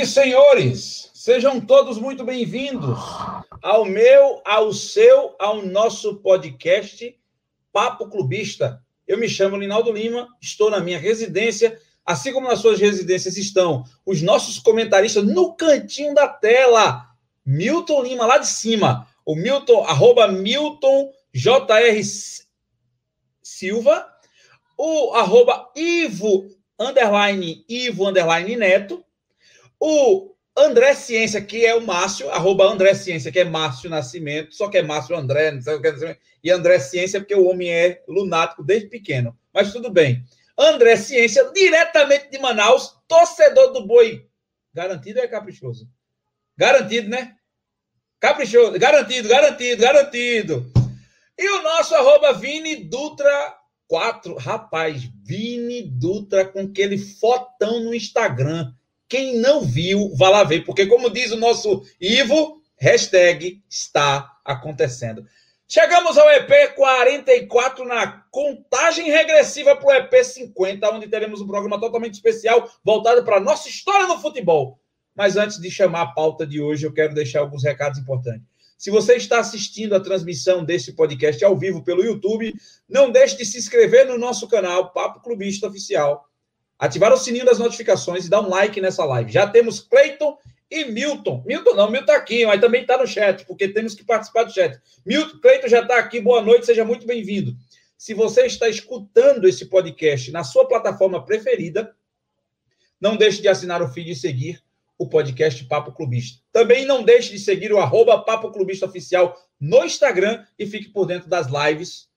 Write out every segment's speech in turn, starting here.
E senhores, sejam todos muito bem-vindos ao meu, ao seu, ao nosso podcast Papo Clubista. Eu me chamo Linaldo Lima, estou na minha residência, assim como nas suas residências estão os nossos comentaristas no cantinho da tela. Milton Lima, lá de cima. O Milton, arroba Milton JR Silva. O arroba Ivo, underline Ivo, underline Neto. O André Ciência, que é o Márcio, arroba André Ciência, que é Márcio Nascimento, só que é Márcio André, não sei o que dizer, e André Ciência, porque o homem é lunático desde pequeno. Mas tudo bem. André Ciência, diretamente de Manaus, torcedor do boi. Garantido é caprichoso? Garantido, né? Caprichoso, garantido, garantido, garantido. E o nosso arroba Vini Dutra 4. Rapaz, Vini Dutra com aquele fotão no Instagram. Quem não viu, vá lá ver, porque como diz o nosso Ivo, hashtag está acontecendo. Chegamos ao EP 44 na contagem regressiva para o EP 50, onde teremos um programa totalmente especial voltado para a nossa história no futebol. Mas antes de chamar a pauta de hoje, eu quero deixar alguns recados importantes. Se você está assistindo a transmissão desse podcast ao vivo pelo YouTube, não deixe de se inscrever no nosso canal Papo Clubista Oficial ativar o sininho das notificações e dar um like nessa live. Já temos Cleiton e Milton. Milton não, Milton está aqui, mas também está no chat, porque temos que participar do chat. Milton, Cleiton já está aqui, boa noite, seja muito bem-vindo. Se você está escutando esse podcast na sua plataforma preferida, não deixe de assinar o feed e seguir o podcast Papo Clubista. Também não deixe de seguir o arroba Papo Clubista Oficial no Instagram e fique por dentro das lives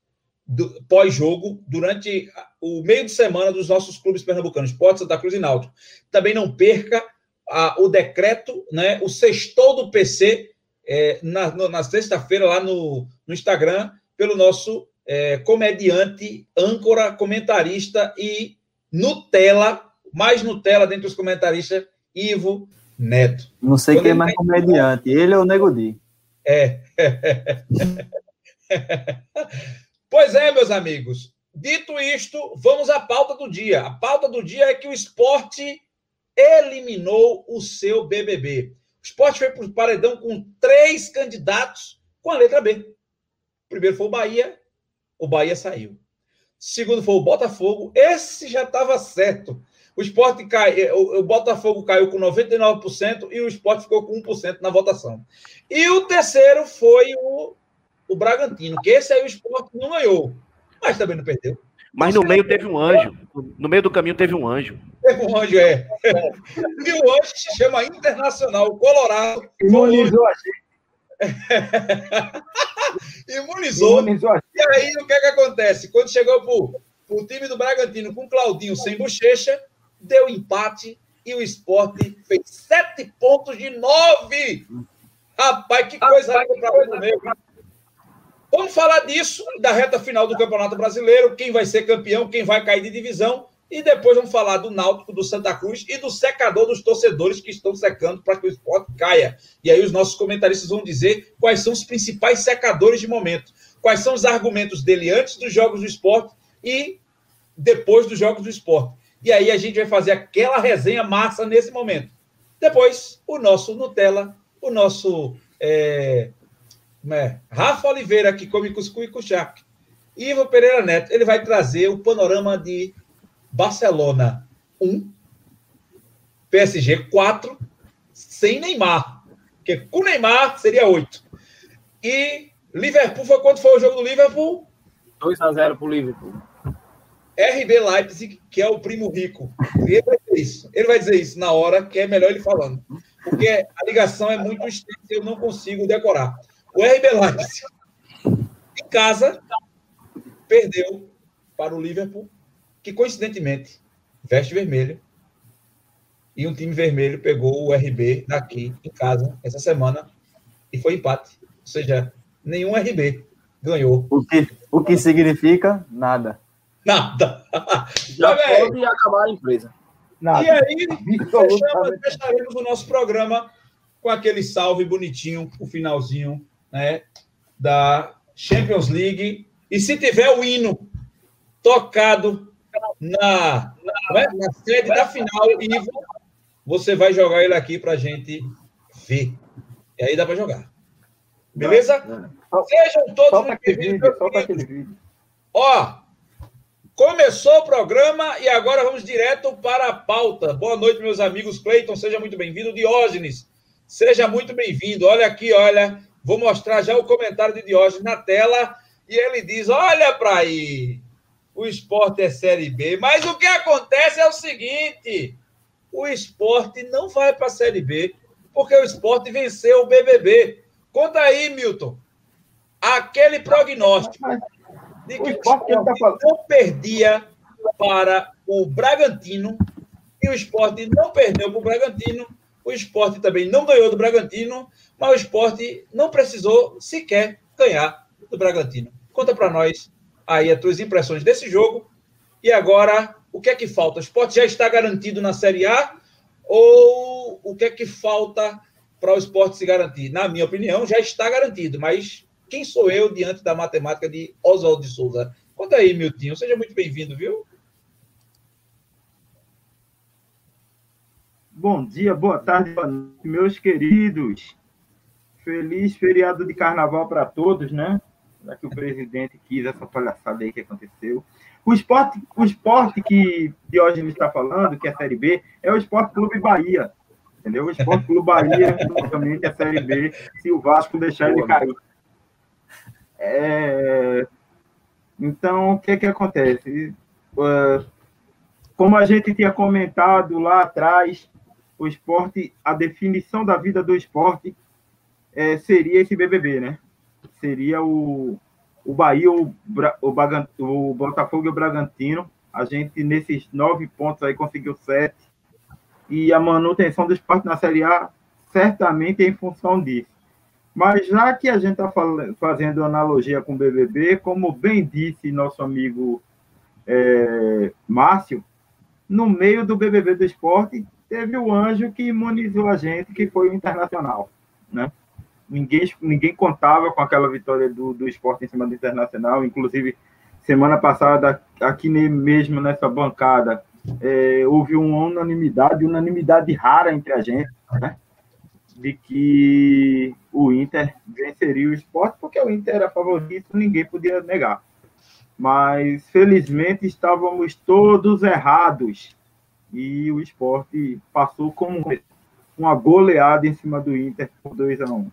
pós-jogo durante o meio de semana dos nossos clubes pernambucanos, Esporte Santa Cruz e Náutico. Também não perca a, o decreto, né, o sextou do PC, é, na, na sexta-feira, lá no, no Instagram, pelo nosso é, comediante, âncora, comentarista e Nutella, mais Nutella dentre os comentaristas, Ivo Neto. Não sei Quando quem é mais comediante, ele ou o Nego Di. É. pois é, meus amigos. Dito isto, vamos à pauta do dia. A pauta do dia é que o esporte eliminou o seu BBB. O esporte foi para o paredão com três candidatos com a letra B. O primeiro foi o Bahia, o Bahia saiu. segundo foi o Botafogo, esse já estava certo. O esporte cai, o, o Botafogo caiu com 99% e o esporte ficou com 1% na votação. E o terceiro foi o, o Bragantino, que esse aí o esporte não ganhou mas também não perdeu. Mas no meio teve um anjo. No meio do caminho teve um anjo. Teve um anjo, é. E o anjo se chama Internacional, o Colorado. Imunizou a Imunizou. Imunizou. E aí, o que, é que acontece? Quando chegou para o time do Bragantino com Claudinho sem bochecha, deu empate e o esporte fez sete pontos de nove. Rapaz, que coisa Rapaz, para o meu. Vamos falar disso, da reta final do Campeonato Brasileiro, quem vai ser campeão, quem vai cair de divisão, e depois vamos falar do Náutico, do Santa Cruz e do secador dos torcedores que estão secando para que o esporte caia. E aí os nossos comentaristas vão dizer quais são os principais secadores de momento, quais são os argumentos dele antes dos jogos do esporte e depois dos jogos do esporte. E aí a gente vai fazer aquela resenha massa nesse momento. Depois, o nosso Nutella, o nosso é, né? Rafa Oliveira, que come cuscuz e cuchac. Ivo Pereira Neto, ele vai trazer o panorama de Barcelona 1, PSG 4, sem Neymar. Porque com Neymar seria 8. E Liverpool foi quanto foi o jogo do Liverpool? 2 a 0 para o Liverpool. RB Leipzig, que é o primo rico. Ele vai dizer isso. Ele vai dizer isso na hora, que é melhor ele falando. Porque a ligação é muito extensa, eu não consigo decorar. O RB Leipzig, em casa, perdeu para o Liverpool, que coincidentemente veste vermelho. E um time vermelho pegou o RB daqui em casa essa semana e foi empate. Ou seja, nenhum RB ganhou. O que, o que significa nada. Nada. Já pode acabar a empresa. Nada. E aí, fechamos, fecharemos o nosso programa com aquele salve bonitinho, o finalzinho né, da Champions League. E se tiver o hino tocado na, na, é? na sede da final, Ivo, você vai jogar ele aqui para a gente ver. E aí dá para jogar. Beleza? Sejam todos solta aquele vídeo, solta aquele vídeo. Ó, começou o programa e agora vamos direto para a pauta. Boa noite, meus amigos. Cleiton, seja muito bem-vindo. Diógenes, seja muito bem-vindo. Olha aqui, olha. Vou mostrar já o comentário de Diógenes na tela. E ele diz: Olha para aí, o esporte é Série B. Mas o que acontece é o seguinte: o esporte não vai para a Série B, porque o esporte venceu o BBB. Conta aí, Milton aquele prognóstico de que o esporte não perdia para o Bragantino e o esporte não perdeu para o Bragantino, o esporte também não ganhou do Bragantino, mas o esporte não precisou sequer ganhar do Bragantino. Conta para nós aí as tuas impressões desse jogo e agora o que é que falta? O esporte já está garantido na Série A ou o que é que falta para o esporte se garantir? Na minha opinião, já está garantido, mas quem sou eu diante da matemática de Oswaldo de Souza? Conta aí, Miltinho. Seja muito bem-vindo, viu? Bom dia, boa tarde, meus queridos. Feliz feriado de carnaval para todos, né? Já que o presidente quis essa palhaçada aí que aconteceu. O esporte, o esporte que Diógenes está falando, que é a Série B, é o Esporte Clube Bahia. Entendeu? O Esporte Clube Bahia, que é a Série B, se o Vasco deixar ele cair. É... Então, o que, que acontece? Uh, como a gente tinha comentado lá atrás, o esporte, a definição da vida do esporte é, seria esse BBB, né? Seria o, o Bahia, o, o, o Botafogo e o Bragantino. A gente, nesses nove pontos aí, conseguiu sete. E a manutenção do esporte na Série A certamente é em função disso. Mas já que a gente está fazendo analogia com o BBB, como bem disse nosso amigo é, Márcio, no meio do BBB do esporte, teve o anjo que imunizou a gente, que foi o Internacional. Né? Ninguém, ninguém contava com aquela vitória do, do esporte em cima do Internacional, inclusive semana passada, aqui mesmo nessa bancada, é, houve uma unanimidade, unanimidade rara entre a gente, né? de que o Inter venceria o esporte, porque o Inter era favorito, ninguém podia negar. Mas, felizmente, estávamos todos errados. E o esporte passou como uma goleada em cima do Inter por 2 a 1 um.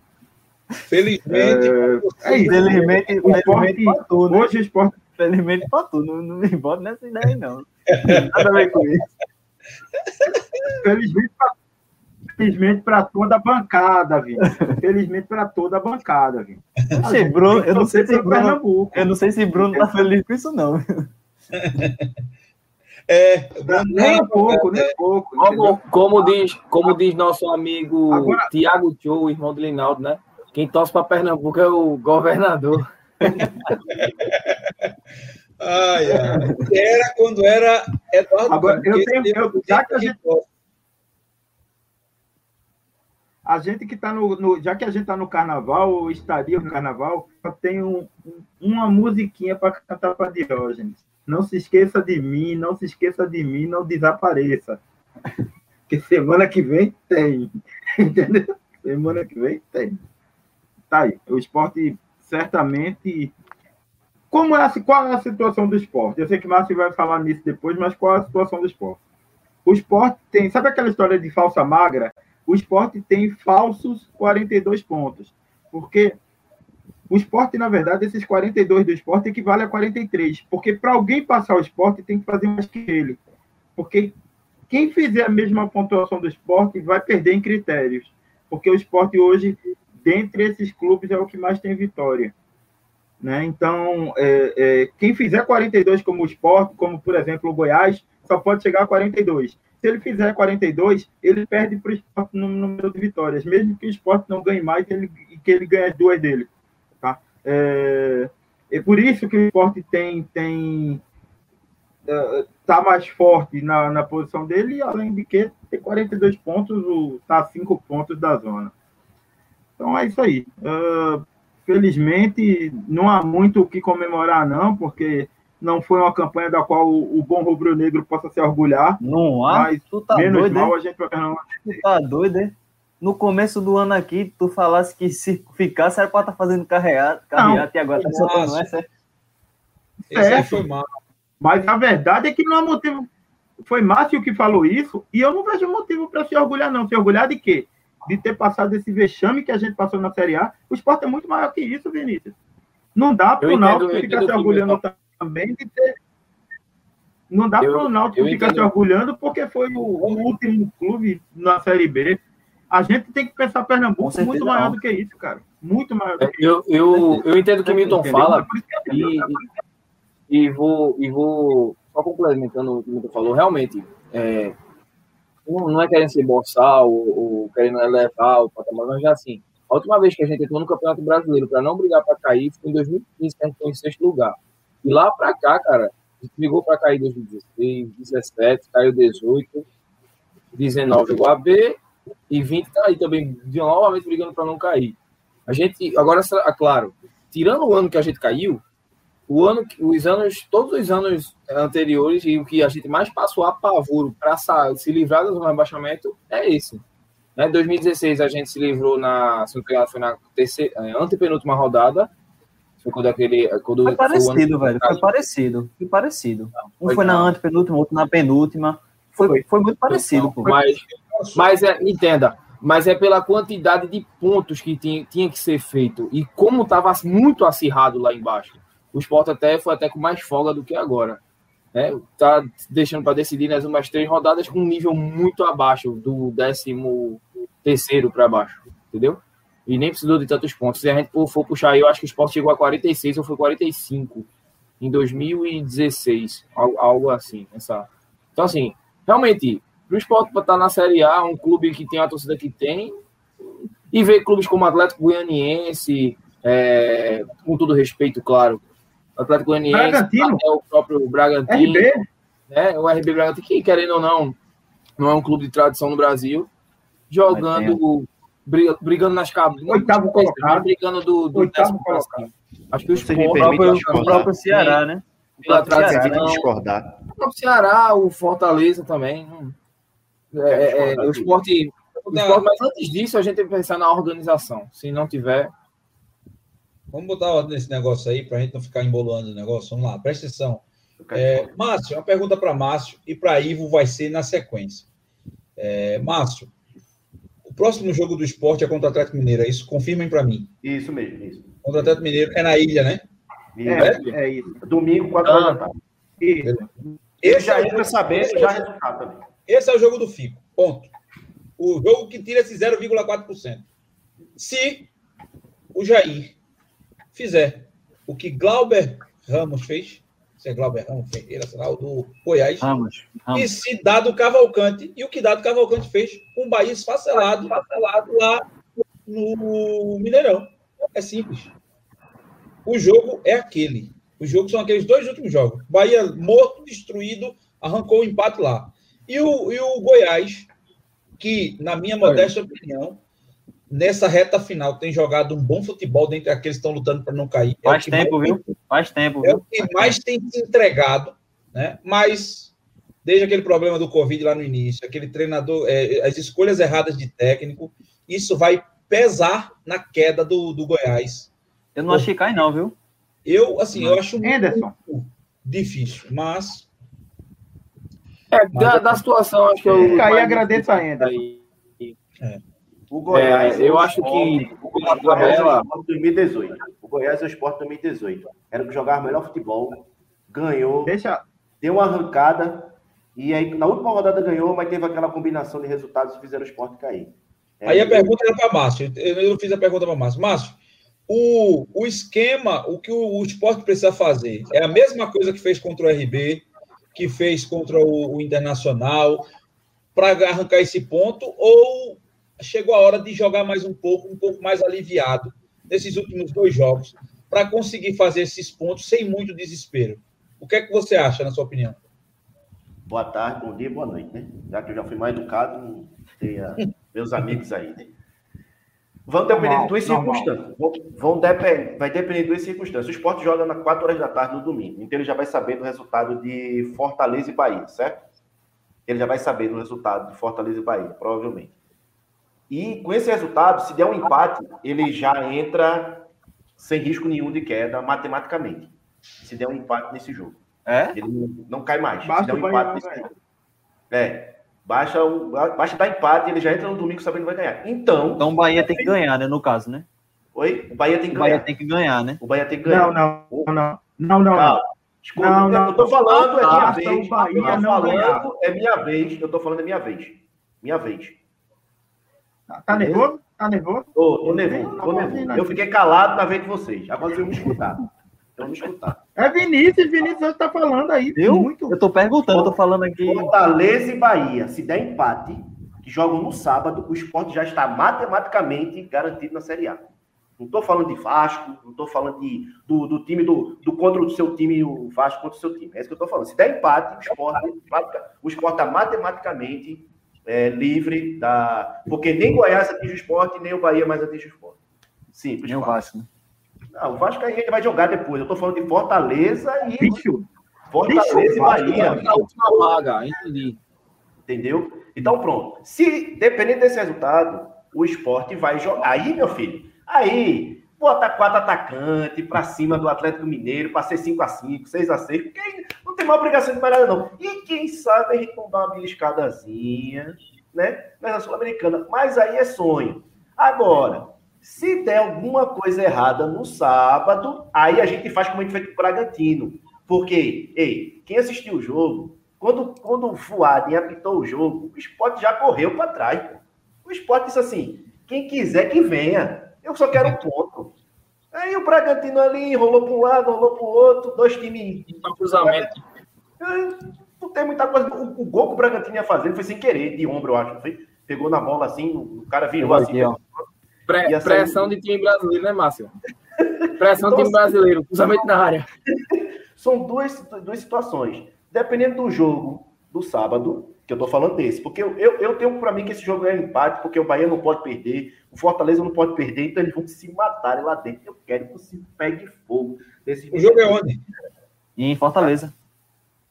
Felizmente, é, é isso. Felizmente, o esporte, né? Hoje o esporte. Felizmente para tudo, não, não me bota nessa ideia, não. Nada a ver com isso. Felizmente para Felizmente para toda a bancada, viu? Felizmente para toda a bancada, viu? Sei, Bruno, eu não sei se Bruno, eu não sei se Bruno tá feliz com isso não. É, nem um pouco, nem um pouco. Como, como, diz, como diz nosso amigo Agora... Tiago Tchou, irmão do Linaldo, né? Quem torce para Pernambuco é o governador. ai, ai. Era quando era Eduardo Agora, eu tenho, eu, já que a gente a gente que está no, no, Já que a gente está no carnaval, ou estaria no carnaval, eu tenho um, uma musiquinha para cantar para Diógenes. Não se esqueça de mim, não se esqueça de mim, não desapareça. Que semana que vem tem. Entendeu? Semana que vem tem. Tá aí. O esporte certamente. Como é qual é a situação do esporte? Eu sei que o Márcio vai falar nisso depois, mas qual é a situação do esporte? O esporte tem. Sabe aquela história de falsa magra? o esporte tem falsos 42 pontos. Porque o esporte, na verdade, esses 42 do esporte equivale a 43. Porque para alguém passar o esporte, tem que fazer mais que ele. Porque quem fizer a mesma pontuação do esporte vai perder em critérios. Porque o esporte hoje, dentre esses clubes, é o que mais tem vitória. Né? Então, é, é, quem fizer 42 como o esporte, como por exemplo o Goiás, só pode chegar a 42. Se ele fizer 42, ele perde para o esporte no número de vitórias, mesmo que o esporte não ganhe mais e ele, que ele ganhe as duas dele. Tá? É, é por isso que o esporte tem, tem é, tá mais forte na, na posição dele, além de que tem 42 pontos, está a 5 pontos da zona. Então é isso aí. Uh, felizmente, não há muito o que comemorar, não, porque não foi uma campanha da qual o, bom rubro-negro possa se orgulhar. Não há? Mas tu tá menos doido, mal hein? a gente vai Tu tá doido, hein? No começo do ano aqui, tu falasse que se ficasse era pra estar tá fazendo carreata, carreata e agora tá soltando essa. é? Esse aí foi mal. Mas a verdade é que não há motivo. Foi Márcio que falou isso, e eu não vejo motivo para se orgulhar, não. Se orgulhar de quê? De ter passado esse vexame que a gente passou na Série A. O esporte é muito maior que isso, Vinícius. Não dá para o Náutico ficar se orgulhando também de ter. Não dá para o Náutico ficar entendo. se orgulhando porque foi o, o, último clube na Série B. A gente tem que pensar Pernambuco muito maior não. do que isso, cara. Muito maior do que eu, isso. Eu, eu entendo o que Milton fala. E, e vou, e vou só complementando o que o falou, realmente, é, não, não, é querendo ser boçal ou, ou, querendo elevar o patamar, mas já assim, a última vez que a gente entrou no Campeonato Brasileiro para não brigar para cair foi em 2015, que a gente foi em sexto lugar. E lá para cá, cara, a gente brigou para cair em 2016, 17, caiu 18, 19 igual a B, e 20 tá aí também, novamente brigando para não cair. A gente, agora, claro, tirando o ano que a gente caiu, o ano, os anos, todos os anos anteriores e o que a gente mais passou a pavoro para se livrar do rebaixamento é esse. Né? 2016 a gente se livrou na, se não foi na terceira, é, antepenúltima rodada. Foi quando aquele. Quando foi parecido, foi velho. Foi parecido. Foi parecido. Um foi, foi na antepenúltima, outro na penúltima. Foi, foi, foi muito parecido. Não, mas, mas é, entenda, mas é pela quantidade de pontos que tinha, tinha que ser feito e como estava muito acirrado lá embaixo o esporte até foi até com mais folga do que agora. Né? Tá deixando para decidir nas umas três rodadas com um nível muito abaixo do décimo terceiro para baixo, entendeu? E nem precisou de tantos pontos. Se a gente for puxar eu acho que o esporte chegou a 46 ou foi 45 em 2016, algo assim. Essa... Então, assim, realmente, para o esporte para estar na Série A, um clube que tem a torcida que tem, e ver clubes como Atlético Goianiense, é, com todo respeito, claro, o Atlético Goianiense, até o próprio Bragantino, RB. Né, o RB Bragantino, que querendo ou não, não é um clube de tradição no Brasil, jogando, brigando nas cabines. Oitavo colocado. Brigando do, do Oitavo colocado. Acho que o, Você o, próprio, o próprio Ceará, né? Pela tradição. discordar. O próprio Ceará, o Fortaleza também. É, é, é, o esporte, o esporte, mas antes disso, a gente tem que pensar na organização. Se não tiver, Vamos botar ordem nesse negócio aí para a gente não ficar embolando o negócio. Vamos lá, presta atenção. É, Márcio, uma pergunta para Márcio e para Ivo vai ser na sequência. É, Márcio, o próximo jogo do esporte é contra o Atlético Mineiro, é isso? Confirmem para mim. Isso mesmo, isso. Contra o Atlético Mineiro, é na ilha, né? É, é, é isso. Domingo, 4 horas da tarde. Esse já é entra sabendo já resultado também. Esse é o jogo do FICO, ponto. O jogo que tira esse 0,4%. Se o Jair fizer o que Glauber Ramos fez, se é Glauber Ramos Ferreira, sei lá, o do Goiás, Ramos, Ramos. e se Dado Cavalcante, e o que Dado Cavalcante fez com o Bahia esfacelado, esfacelado lá no Mineirão. É simples. O jogo é aquele. Os jogos são aqueles dois últimos jogos. Bahia morto, destruído, arrancou o um empate lá. E o, e o Goiás, que, na minha modesta opinião, nessa reta final tem jogado um bom futebol dentre aqueles que estão lutando para não cair. É Faz tempo, mais, viu? Faz tempo. É o que Faz mais tempo. tem se entregado, né? Mas desde aquele problema do Covid lá no início, aquele treinador, é, as escolhas erradas de técnico, isso vai pesar na queda do, do Goiás. Eu não achei cair, não, viu? Eu, assim, eu acho Anderson. muito difícil, mas. É, da, da situação, acho que eu. Cair, agradeço ainda. É. O Goiás. É, eu acho que o Goiás é o esporte 2018. O Goiás é o esporte 2018. Era que jogava melhor futebol, ganhou, Deixa... deu uma arrancada, e aí na última rodada ganhou, mas teve aquela combinação de resultados que fizeram o esporte cair. É, aí a pergunta era para Márcio. Eu fiz a pergunta para Márcio. Márcio, o, o esquema, o que o, o esporte precisa fazer é a mesma coisa que fez contra o RB, que fez contra o, o Internacional, para arrancar esse ponto, ou chegou a hora de jogar mais um pouco, um pouco mais aliviado nesses últimos dois jogos, para conseguir fazer esses pontos sem muito desespero. O que é que você acha, na sua opinião? Boa tarde, bom dia, boa noite, né? Já que eu já fui mais educado, tenha meus amigos aí, né? Vão depender Normal, de duas normal. circunstâncias. Vão, vão depender, vai depender de duas circunstâncias. O esporte joga nas 4 horas da tarde no domingo. Então ele já vai saber do resultado de Fortaleza e Bahia, certo? Ele já vai saber do resultado de Fortaleza e Bahia, provavelmente. E com esse resultado, se der um empate, ele já entra sem risco nenhum de queda matematicamente. Se der um empate nesse jogo. É? Ele não, cai mais. se Basta der um Bahia empate nesse ganhar. jogo. É. Baixa, o, baixa dar empate, ele já entra no domingo sabendo que vai ganhar. Então, Então o Bahia tem que ganhar, né? No caso, né? oi, o Bahia tem que O Bahia ganhar. tem que ganhar, né? O Bahia tem que ganhar. Não, não, não, não. Não, não, Calma. não. Desculpa, Não, eu não. tô falando, é minha Basta vez. o Bahia eu tô falando, ganhar. é minha vez. Eu tô falando é minha vez. Minha vez. Tá nervoso? Tá nervoso? Tô, tô Eu nervoso, tô nervoso. Eu fiquei calado na vez de vocês. Agora vocês vão me escutar. Então me escutar. É Vinícius, Vinícius hoje tá falando aí. Eu? Muito. Eu tô perguntando, eu tô falando aqui. Fortaleza e Bahia, se der empate, que jogam no sábado, o esporte já está matematicamente garantido na Série A. Não estou falando de Vasco, não estou falando de, do, do time do, do contra o seu time, o Vasco contra o seu time. É isso que eu estou falando. Se der empate, o esporte, o esporte está matematicamente é, livre da. Porque nem Goiás atinge o esporte, nem o Bahia mais atinge o esporte. Simples. Nem o. Vasco, né? Não, o Vasco aí ele vai jogar depois. Eu estou falando de Fortaleza e Bicho, Fortaleza Bicho, e Bahia. Na última vaga, entendi. Entendeu? Então, pronto. Se, dependendo desse resultado, o esporte vai jogar. Aí, meu filho, aí, bota quatro atacantes pra cima do Atlético Mineiro, pra ser 5x5, 6x6, porque aí não tem mais obrigação de nada, não. E quem sabe a gente não dá uma beliscadazinha, né? Na Sul-Americana. Mas aí é sonho. Agora, se der alguma coisa errada no sábado, aí a gente faz como a gente fez com o Bragantino. Porque, ei, quem assistiu o jogo, quando, quando o Fuad apitou o jogo, o esporte já correu para trás. Pô. O esporte disse assim: quem quiser que venha, eu só quero um ponto. Aí o Bragantino ali rolou para um lado, rolou para o outro, dois times. Cruzamento. Não tem muita coisa. O, o gol que o Bragantino ia fazer foi sem querer, de ombro, eu acho. Foi? Pegou na bola assim, o cara virou assim. Aqui. Pre- sair- pressão de time brasileiro, né, Márcio? Pressão de time Então, brasileiro. Cruzamento na área. São duas, duas situações. Dependendo do jogo do sábado, que eu tô falando desse, porque eu, eu, eu tenho para mim que esse jogo é um empate, porque o Bahia não pode perder, o Fortaleza não pode perder, então eles vão se matarem lá dentro. Eu quero que você pegue fogo desse O jogo é onde? Em Fortaleza.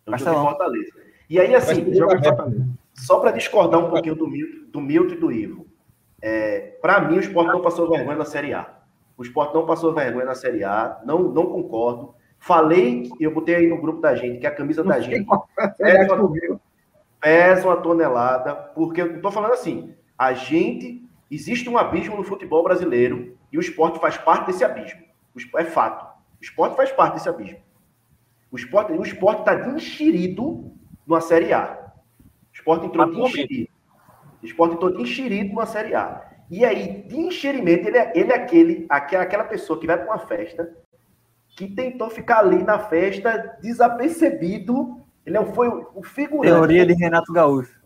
O jogo Castelão. em Fortaleza. E aí, assim, em. Fortaleza. só para discordar um pouquinho do Milton, do Milton e do Ivo, é, para mim o Sport não passou vergonha na Série A. O Sport não passou vergonha na Série A, não, não concordo. Falei, eu botei aí no grupo da gente, que a camisa da gente É, comigo. pesa uma tonelada, porque eu tô falando assim, a gente, existe um abismo no futebol brasileiro e o esporte faz parte desse abismo. É fato. O esporte faz parte desse abismo. O esporte o esporte está de enxerido numa Série A. O esporte entrou de Atualmente. enxerido. O esporte entrou de enxerido numa Série A. E aí, de enxerimento, ele é, ele é aquele, aquela, aquela pessoa que vai para uma festa, que tentou ficar ali na festa desapercebido. Ele não foi o, o figurante. Teoria de Renato Gaúcho.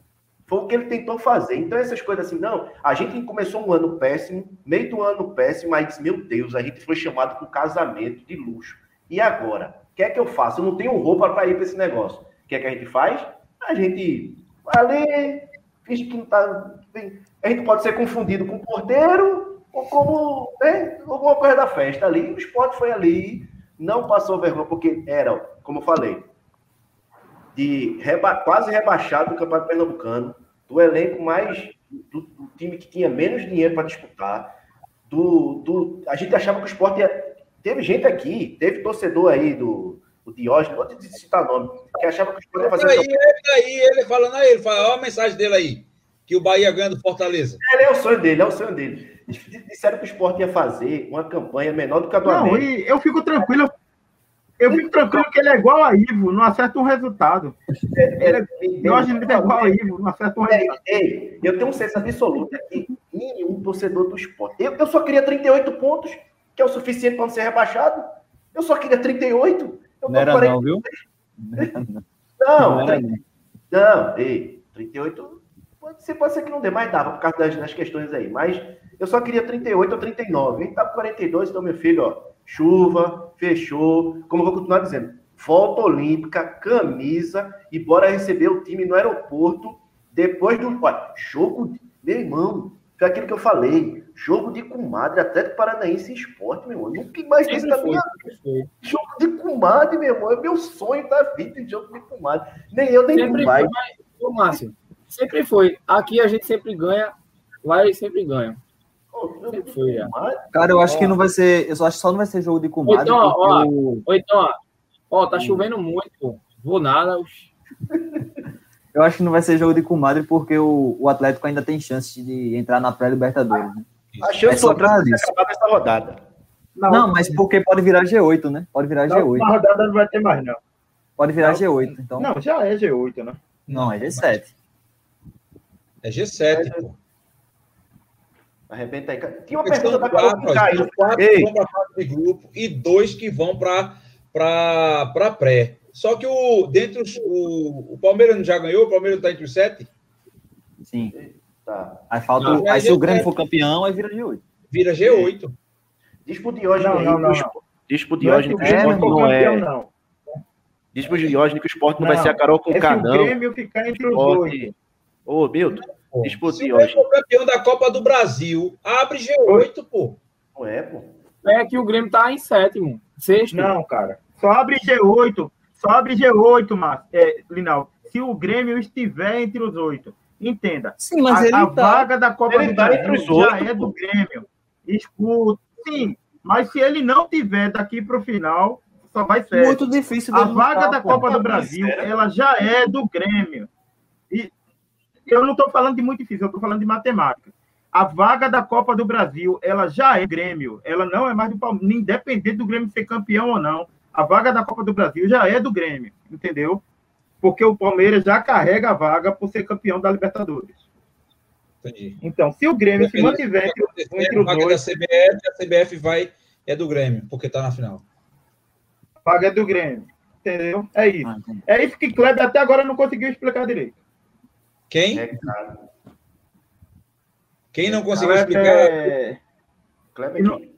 Foi o que ele tentou fazer. Então, essas coisas assim, não. A gente começou um ano péssimo, meio do ano péssimo, mas, meu Deus, a gente foi chamado para um casamento de luxo. E agora? O que é que eu faço? Eu não tenho roupa para ir para esse negócio. O que é que a gente faz? A gente vai ali, finge que não tá. A gente pode ser confundido com o porteiro ou como né, alguma coisa da festa ali. O esporte foi ali, não passou vergonha, porque era, como eu falei, de reba- quase rebaixado do Campeonato Pernambucano, do elenco mais do, do time que tinha menos dinheiro para disputar, do, do a gente achava que o esporte ia, teve gente aqui, teve torcedor aí do, do Diógenes, não vou te citar nome, que achava que o esporte ia fazer Aí, ele, aí, ele falando aí, ele fala, olha a mensagem dele aí, que o Bahia ganha do Fortaleza. Ele é o sonho dele, é o sonho dele. Disseram que o esporte ia fazer uma campanha menor do que a do Não, América. e eu fico tranquilo. Eu fico tranquilo que ele é igual a Ivo, não acerta um resultado. Ele é, Jorge é igual a Ivo, não acerta um Ei, resultado. ei, eu tenho um senso absoluto que nenhum torcedor do esporte. Eu, eu só queria 38 pontos, que é o suficiente para não ser rebaixado. Eu só queria 38. Eu Não era 40. não, viu? Não, Não era não, não. ei, 38 pode ser, pode ser que não dê, mas dava por causa das, das questões aí. Mas eu só queria 38 ou 39. Ele tá com 42, então, meu filho, ó, chuva, fechou. Como eu vou continuar dizendo, volta olímpica, camisa e bora receber o time no aeroporto depois do. Olha, jogo, meu irmão, Foi aquilo que eu falei. Jogo de comadre, Atlético Paranaense e esporte, meu irmão. Nunca imaginei isso na minha vida. Jogo de comadre, meu irmão. É meu sonho da vida de jogo de comadre. Nem eu, nem sempre tu vai. Foi, ô, Márcio, sempre foi. Aqui a gente sempre ganha, lá eles sempre ganham. Sempre foi, é. Cara, eu acho que não vai ser. Eu só acho que só não vai ser jogo de comadre. Então, ó. Ou então, ó, ó, tá chovendo muito, pô. Vou nada. Eu acho que não vai ser jogo de comadre porque o, o Atlético ainda tem chance de entrar na pré-Libertadores. Né? A chance É só pra acabar nessa rodada. Não, mas porque pode virar G8, né? Pode virar Na G8. última rodada não vai ter mais, não. Pode virar Não. G8. Então, Não, já é G8, né? não, é G7. É G7, pô. Arrebenta aí. Tinha uma pergunta da Carol quatro, que caiu. quatro que vão para a fase de grupo e dois que vão para para pré. Só que o dentre os, o, o Palmeiras não já ganhou, o Palmeiras está entre os sete, Sim. tá. Aí falta. Não, aí é se o G7. Grêmio for campeão, aí vira G8. vira G8. Diz pro Diógenes Não, aí não, que não, o não. espo- Diz pro Não é o o não é. não. Diz pro Diógenes que o esporte não, vai Não. ser a Carol com É o Cardão. Grêmio ficar entre os dois. Ô, Milton, diz pro Se o Diógenes. for campeão da Copa do Brasil, abre G8, pô. Não é, pô. É que o Grêmio tá em sétimo, sexto. Não, cara. Só abre G8. Só abre G8, Márcio. É, Linal. Se o Grêmio estiver entre os oito. Entenda. Sim, mas a, ele a tá. vaga da Copa Ele do tá Brasil entre os já oito, é pô. do Grêmio. Escuta. Sim, mas se ele não tiver daqui para o final, só vai ser. Muito difícil A vaga lutar, da pô. Copa do Brasil, ela já é do Grêmio. E eu não estou falando de muito difícil, eu estou falando de matemática. A vaga da Copa do Brasil, ela já é Grêmio. Ela não é mais do Palmeiras, independente do Grêmio ser campeão ou não. A vaga da Copa do Brasil já é do Grêmio, entendeu? Porque o Palmeiras já carrega a vaga por ser campeão da Libertadores. Entendi. Então, se o Grêmio se mantiver entre, os vaga da dois, CBF, a CBF vai é do Grêmio, porque tá na final. a vaga é do Grêmio. Entendeu? É isso. Ah. É isso que Kleber até agora não conseguiu explicar direito. Quem? É, cara. Quem não conseguiu Kleber, explicar? é... Kleber Não.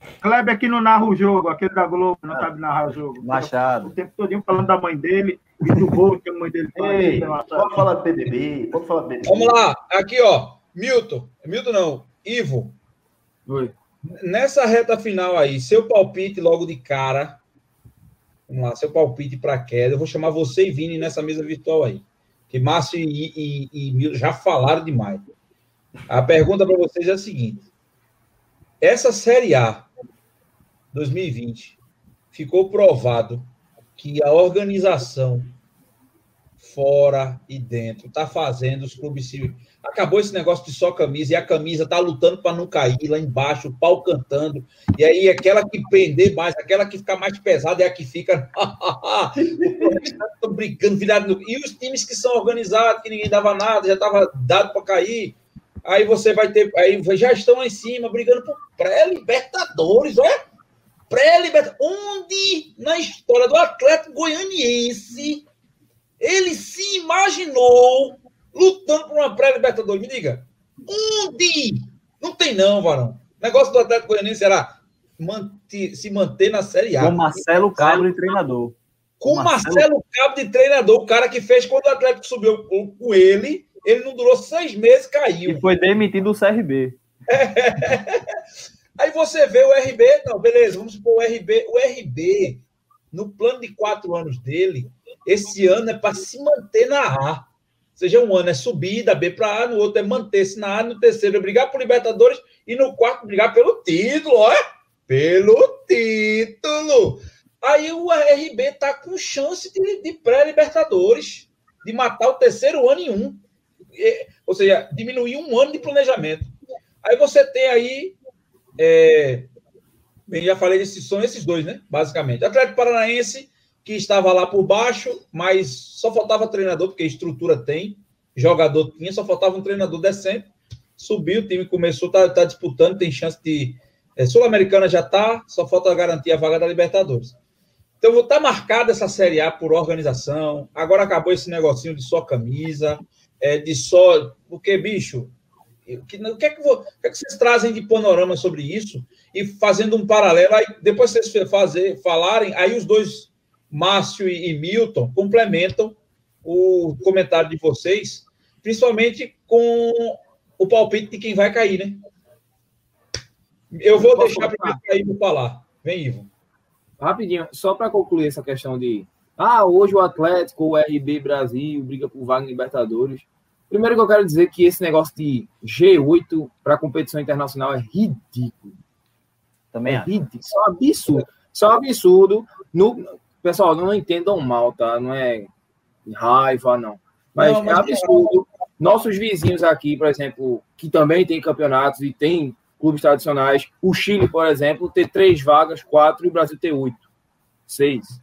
Aqui. Kleber que não narra o jogo, aquele da Globo, não sabe narrar o jogo. O Machado. tempo todo falando da mãe dele e do gol que a mãe dele. Ei, pode falar do BBB, pode falar do BBB. Vamos lá, aqui ó, Milton, Milton não, Ivo, Oi. nessa reta final aí, seu palpite logo de cara, vamos lá, seu palpite para queda, eu vou chamar você e Vini nessa mesa virtual aí, que Márcio e, e, e Milton já falaram demais. A pergunta para vocês é a seguinte, essa Série A 2020 ficou provado que a organização fora e dentro está fazendo os clubes se acabou esse negócio de só camisa e a camisa tá lutando para não cair lá embaixo, o pau cantando. E aí aquela que prender mais, aquela que fica mais pesada é a que fica brincando, virado no... E os times que são organizados, que ninguém dava nada, já estava dado para cair. Aí você vai ter, aí já estão lá em cima brigando por pré-libertadores, olha. Pré-libertadores. Onde na história do Atlético Goianiense ele se imaginou lutando por uma pré-libertadores? Me diga. Onde? Não tem não, Varão. O negócio do Atlético Goianiense era manter, se manter na Série A. Com Marcelo Cabro e treinador. Com Marcelo- Marcelo Cabo de treinador, o cara que fez quando o Atlético subiu com ele, ele não durou seis meses, caiu. E foi demitido do CRB. Aí você vê o RB, não, beleza, vamos supor o RB. O RB, no plano de quatro anos dele, esse ano é para se manter na A. Ou seja, um ano é subir da B para A, no outro é manter-se na A, no terceiro é brigar por Libertadores e no quarto brigar pelo título, ó. Pelo título. Aí o RB tá com chance de, de pré-Libertadores, de matar o terceiro ano em um. É, ou seja, diminuir um ano de planejamento. Aí você tem aí é, bem, já falei desses, são esses dois, né? Basicamente. Atlético Paranaense, que estava lá por baixo, mas só faltava treinador, porque estrutura tem, jogador tinha, só faltava um treinador decente. Subiu, o time começou, tá, tá disputando, tem chance de. É, Sul-Americana já tá, só falta garantir a vaga da Libertadores. Então, estar marcada essa Série A por organização. Agora acabou esse negocinho de só camisa, é, de só. Porque, bicho, o que, o que, é que, o que é que vocês trazem de panorama sobre isso? E fazendo um paralelo, aí depois vocês fazer, falarem, aí os dois, Márcio e, e Milton, complementam o comentário de vocês, principalmente com o palpite de quem vai cair, né? Eu vou deixar para cair no falar. Vem, Ivo. Rapidinho, só para concluir essa questão de. Ah, hoje o Atlético, o RB Brasil, briga por vaga Libertadores. Primeiro que eu quero dizer que esse negócio de G8 para competição internacional é ridículo. Também é ridículo. Isso é um absurdo. Isso é um absurdo. No... Pessoal, não entendam mal, tá? Não é raiva, não. Mas, não, mas é absurdo. É... Nossos vizinhos aqui, por exemplo, que também tem campeonatos e tem clubes tradicionais. O Chile, por exemplo, ter três vagas, quatro, e o Brasil ter oito, seis.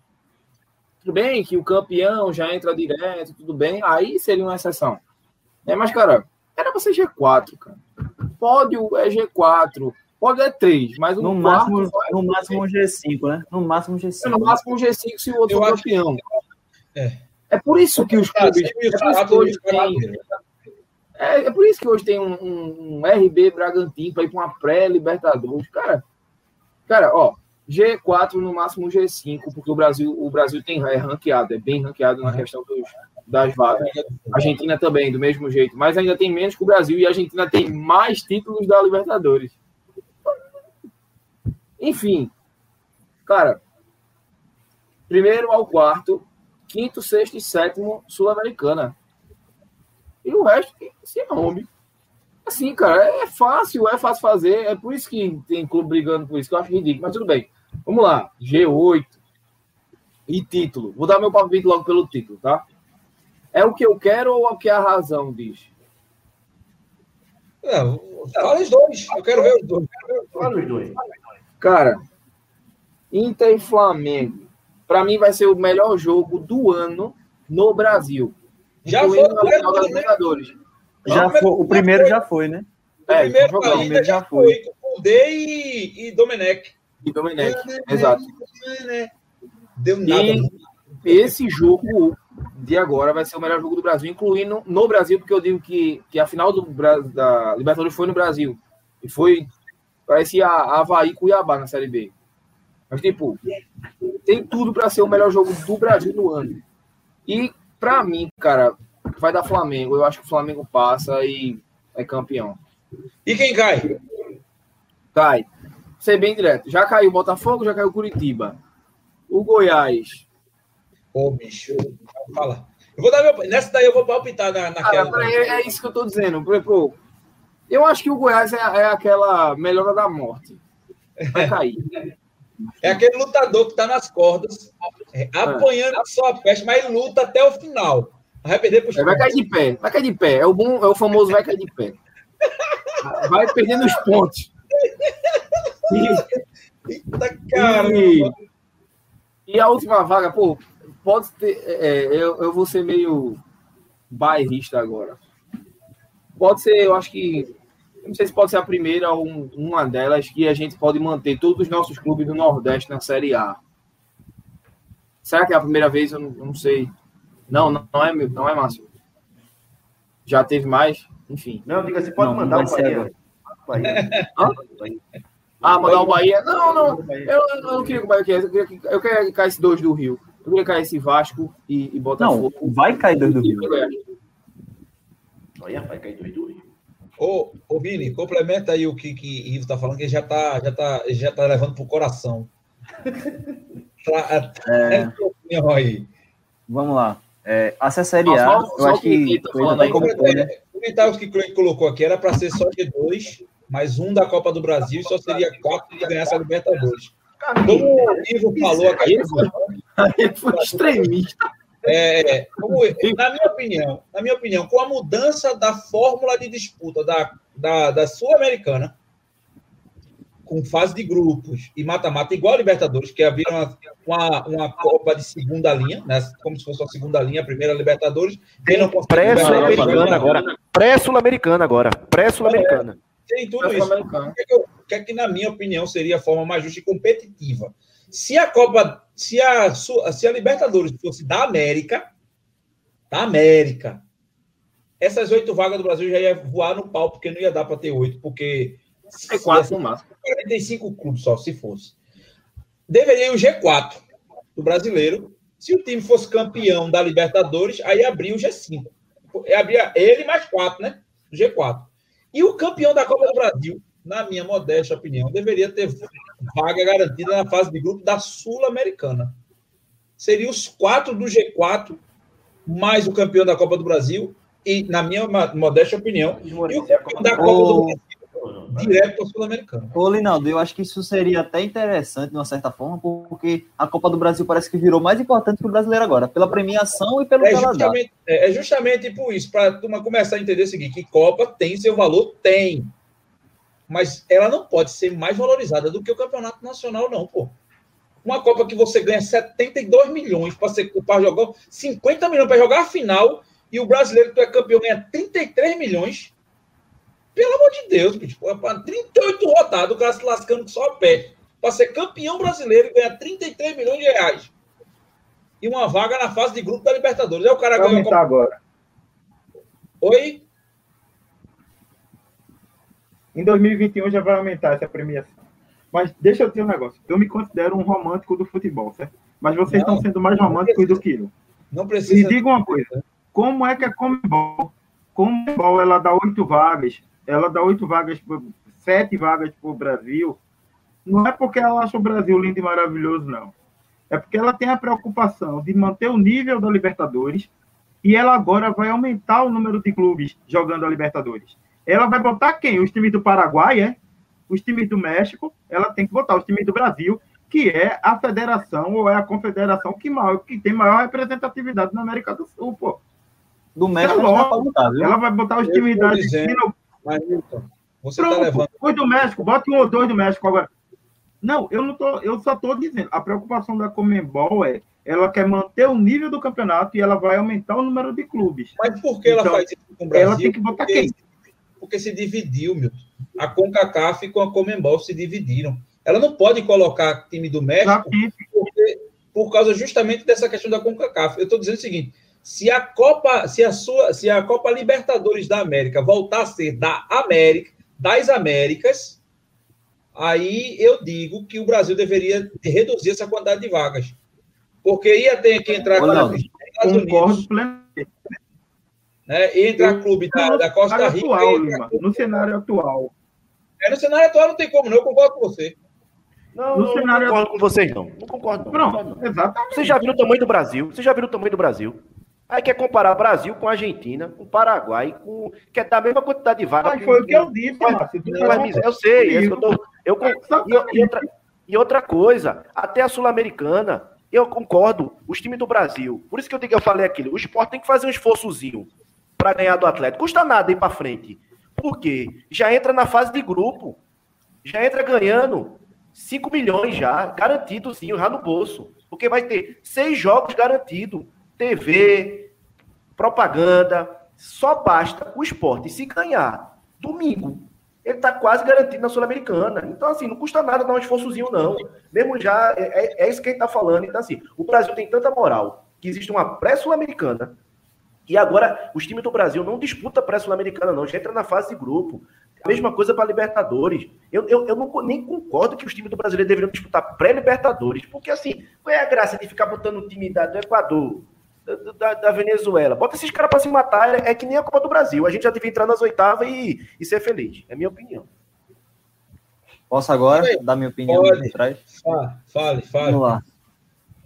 Tudo bem que o campeão já entra direto, tudo bem, aí seria uma exceção. É, mas, cara, era pra ser G4, cara. Pódio é G4, pode é 3, mas no máximo, no máximo um G5, né? No máximo um G5. É, no máximo um G5 se o outro for campeão. É. é por isso que os clubes. É por isso que hoje tem, é, é por isso que hoje tem um, um, um RB Bragantino para ir para uma pré-Libertadores. Cara, cara, ó, G4 no máximo G5, porque o Brasil, o Brasil tem é ranqueado, é bem ranqueado na questão dos, das vagas. A Argentina também, do mesmo jeito, mas ainda tem menos que o Brasil e a Argentina tem mais títulos da Libertadores. Enfim, cara, primeiro ao quarto, quinto, sexto e sétimo Sul-Americana. E o resto se arrume. Assim, cara, é fácil, é fácil fazer. É por isso que tem clube brigando por isso, que eu acho ridículo. Mas tudo bem. Vamos lá. G8. E título. Vou dar meu palpite logo pelo título, tá? É o que eu quero ou é o que a razão diz? É, fala os dois. Eu quero ver os dois. Fala os dois. Cara, Inter e Flamengo. Para mim vai ser o melhor jogo do ano no Brasil. Já foi o final das Libertadores. Já foi, o primeiro já foi, né? O é, primeiro, o primeiro já foi. O D e, e Domenech. E Domenech, exato. Deu nada. E esse jogo de agora vai ser o melhor jogo do Brasil, incluindo no Brasil, porque eu digo que, que a final do, da Libertadores foi no Brasil. E foi, parecia Havaí Cuiabá na Série B. Mas, tipo, tem tudo para ser o melhor jogo do Brasil no ano. E Pra mim, cara, vai dar Flamengo. Eu acho que o Flamengo passa e é campeão. E quem cai? Cai. Ser bem direto. Já caiu o Botafogo, já caiu o Curitiba. O Goiás. Ô, bicho. Fala. Eu vou dar meu... Nessa daí eu vou palpitar na, naquela. Cara, é, é, isso que eu tô dizendo. Pô, eu acho que o Goiás é, é aquela melhora da morte. Vai cair. É aquele lutador que tá nas cordas, é, apanhando só a peste, mas luta até o final. Vai perder pro Vai cair de pé, vai cair de pé. É o, bom, é o famoso vai cair de pé. Vai perdendo os pontos. Eita, cara. E, e, a última vaga, pô, pode ter. É, é, eu, eu vou ser meio bairrista agora. Pode ser, eu acho que não sei se pode ser a primeira ou uma delas que a gente pode manter todos os nossos clubes do Nordeste na Série A. Será que é a primeira vez? Eu não, eu não sei. Não, não, não é, não é Márcio. Já teve mais? Enfim. Não, diga, você pode não, mandar o Bahia. Bahia. Ah, mandar o Bahia? Não, não. Eu, eu não queria que o Bahia quisesse. Eu queria que, eu queria que caísse dois do Rio. Eu queria que caísse Vasco e, e Botafogo. Não, vai cair dois do Rio. Olha, vai cair dois do Rio. Ô, ô Vini, complementa aí o que, que Ivo está falando, que ele já está já tá, já tá levando para o coração. é... aí. Vamos lá. É, essa Série A, Nossa, eu acho que. Tá comentar o que o colocou aqui era para ser só G2, mais um da Copa do Brasil, e só seria quatro que ganhasse a Libertadores. Como o Ivo falou aqui. Aí foi extremista. É, como, na minha opinião, na minha opinião, com a mudança da fórmula de disputa da, da, da Sul-Americana, com fase de grupos e mata-mata, igual a Libertadores, que havia uma, uma, uma, Copa de segunda linha, né? como se fosse a segunda linha, a primeira Libertadores. Pré-Sul-Americana agora. Pré-Sul-Americana agora. Pré-Sul-Americana. Tem tudo isso. O que, é que, eu, que, é que, na minha opinião, seria a forma mais justa e competitiva. Se a Copa, se a, se a Libertadores fosse da América, da América, essas oito vagas do Brasil já ia voar no pau, porque não ia dar para ter oito, porque. É quatro no máximo. 45 clubes só, se fosse. Deveria ir o G4 do brasileiro. Se o time fosse campeão da Libertadores, aí abria o G5. Abria ele mais quatro, né? O G4. E o campeão da Copa do Brasil, na minha modesta opinião, deveria ter vaga garantida na fase de grupo da Sul-Americana. Seria os quatro do G4, mais o campeão da Copa do Brasil, e, na minha modesta opinião, e o campeão da Copa do Brasil direto para o Sul-Americano. Ô, Linaldo, eu acho que isso seria até interessante, de uma certa forma, porque a Copa do Brasil parece que virou mais importante que o brasileiro agora, pela premiação e pelo é justamente, é, é justamente por isso, para a turma começar a entender o seguinte, que Copa tem seu valor? Tem. Mas ela não pode ser mais valorizada do que o Campeonato Nacional, não, pô. Uma Copa que você ganha 72 milhões para jogar, 50 milhões para jogar a final, e o brasileiro que tu é campeão ganha 33 milhões pelo amor de Deus, bicho. 38 rodadas, o cara se lascando com só pé. Para ser campeão brasileiro e ganhar 33 milhões de reais. E uma vaga na fase de grupo da Libertadores. É o cara Vai aumentar agora. Oi? Em 2021 já vai aumentar essa premiação. Mas deixa eu dizer um negócio. Eu me considero um romântico do futebol, certo? Mas vocês não, estão sendo mais românticos do que eu. Não precisa. Me diga uma coisa. Como é que a Comebol, Comebol ela dá oito vagas ela dá oito vagas, sete vagas para o Brasil, não é porque ela acha o Brasil lindo e maravilhoso, não. É porque ela tem a preocupação de manter o nível da Libertadores e ela agora vai aumentar o número de clubes jogando a Libertadores. Ela vai botar quem? Os times do Paraguai, é? Os times do México, ela tem que botar os times do Brasil, que é a federação ou é a confederação que, maior, que tem maior representatividade na América do Sul, pô. Do México, é ela, vai botar os times da Argentina, mas, Milton, você está levando. Os do México, bota um ou dois do México agora. Não, eu não tô, eu só estou dizendo, a preocupação da Comembol é ela quer manter o nível do campeonato e ela vai aumentar o número de clubes. Mas por que então, ela faz isso com o Brasil? Ela tem que botar porque, quem? Porque se dividiu, Milton. A CONCACAF com a Comembol se dividiram. Ela não pode colocar time do México porque, por causa justamente dessa questão da CONCACAF. Eu estou dizendo o seguinte: se a Copa, se a sua, se a Copa Libertadores da América voltar a ser da América, das Américas, aí eu digo que o Brasil deveria reduzir essa quantidade de vagas. Porque ia ter que entrar Olha, com Estados Unidos. Plenamente. Né, entrar clube da, da Costa Rica. Atual, Lima, no cenário atual. É, no cenário atual não tem como, não. Eu concordo com você. Não, no não, cenário... não concordo com vocês, não. Não concordo. Não. Pronto, exatamente. Vocês já viram o tamanho do Brasil? Vocês já viram o tamanho do Brasil? Aí quer comparar Brasil com Argentina, com Paraguai, com. Quer dar a mesma quantidade de vagas. Mas foi o que eu disse, Márcio. Eu sei, é eu, tô, eu, e, outra, e outra coisa, até a Sul-Americana, eu concordo, os times do Brasil. Por isso que eu, digo, eu falei aquilo. O esporte tem que fazer um esforçozinho para ganhar do Atlético. Custa nada ir para frente. Por quê? Já entra na fase de grupo. Já entra ganhando 5 milhões já, garantido sim, já no bolso. Porque vai ter seis jogos garantidos. TV, propaganda, só basta o esporte se ganhar domingo. Ele está quase garantido na Sul-Americana. Então, assim, não custa nada dar um esforçozinho, não. Mesmo já, é, é, é isso que a gente está falando. Então, assim, o Brasil tem tanta moral que existe uma pré-sul-americana e agora os times do Brasil não disputam pré-sul-americana, não. Já entra na fase de grupo. A mesma coisa para Libertadores. Eu, eu, eu não, nem concordo que os times do brasileiro deveriam disputar pré-Libertadores, porque assim, qual é a graça de ficar botando o time do Equador, da, da, Venezuela. Bota esses caras para se matar, é, é, que nem a Copa do Brasil. A gente já devia entrar nas oitavas e, e ser feliz. É minha opinião. Posso agora dar minha opinião Pode. atrás? Fale, fale, Vamos lá.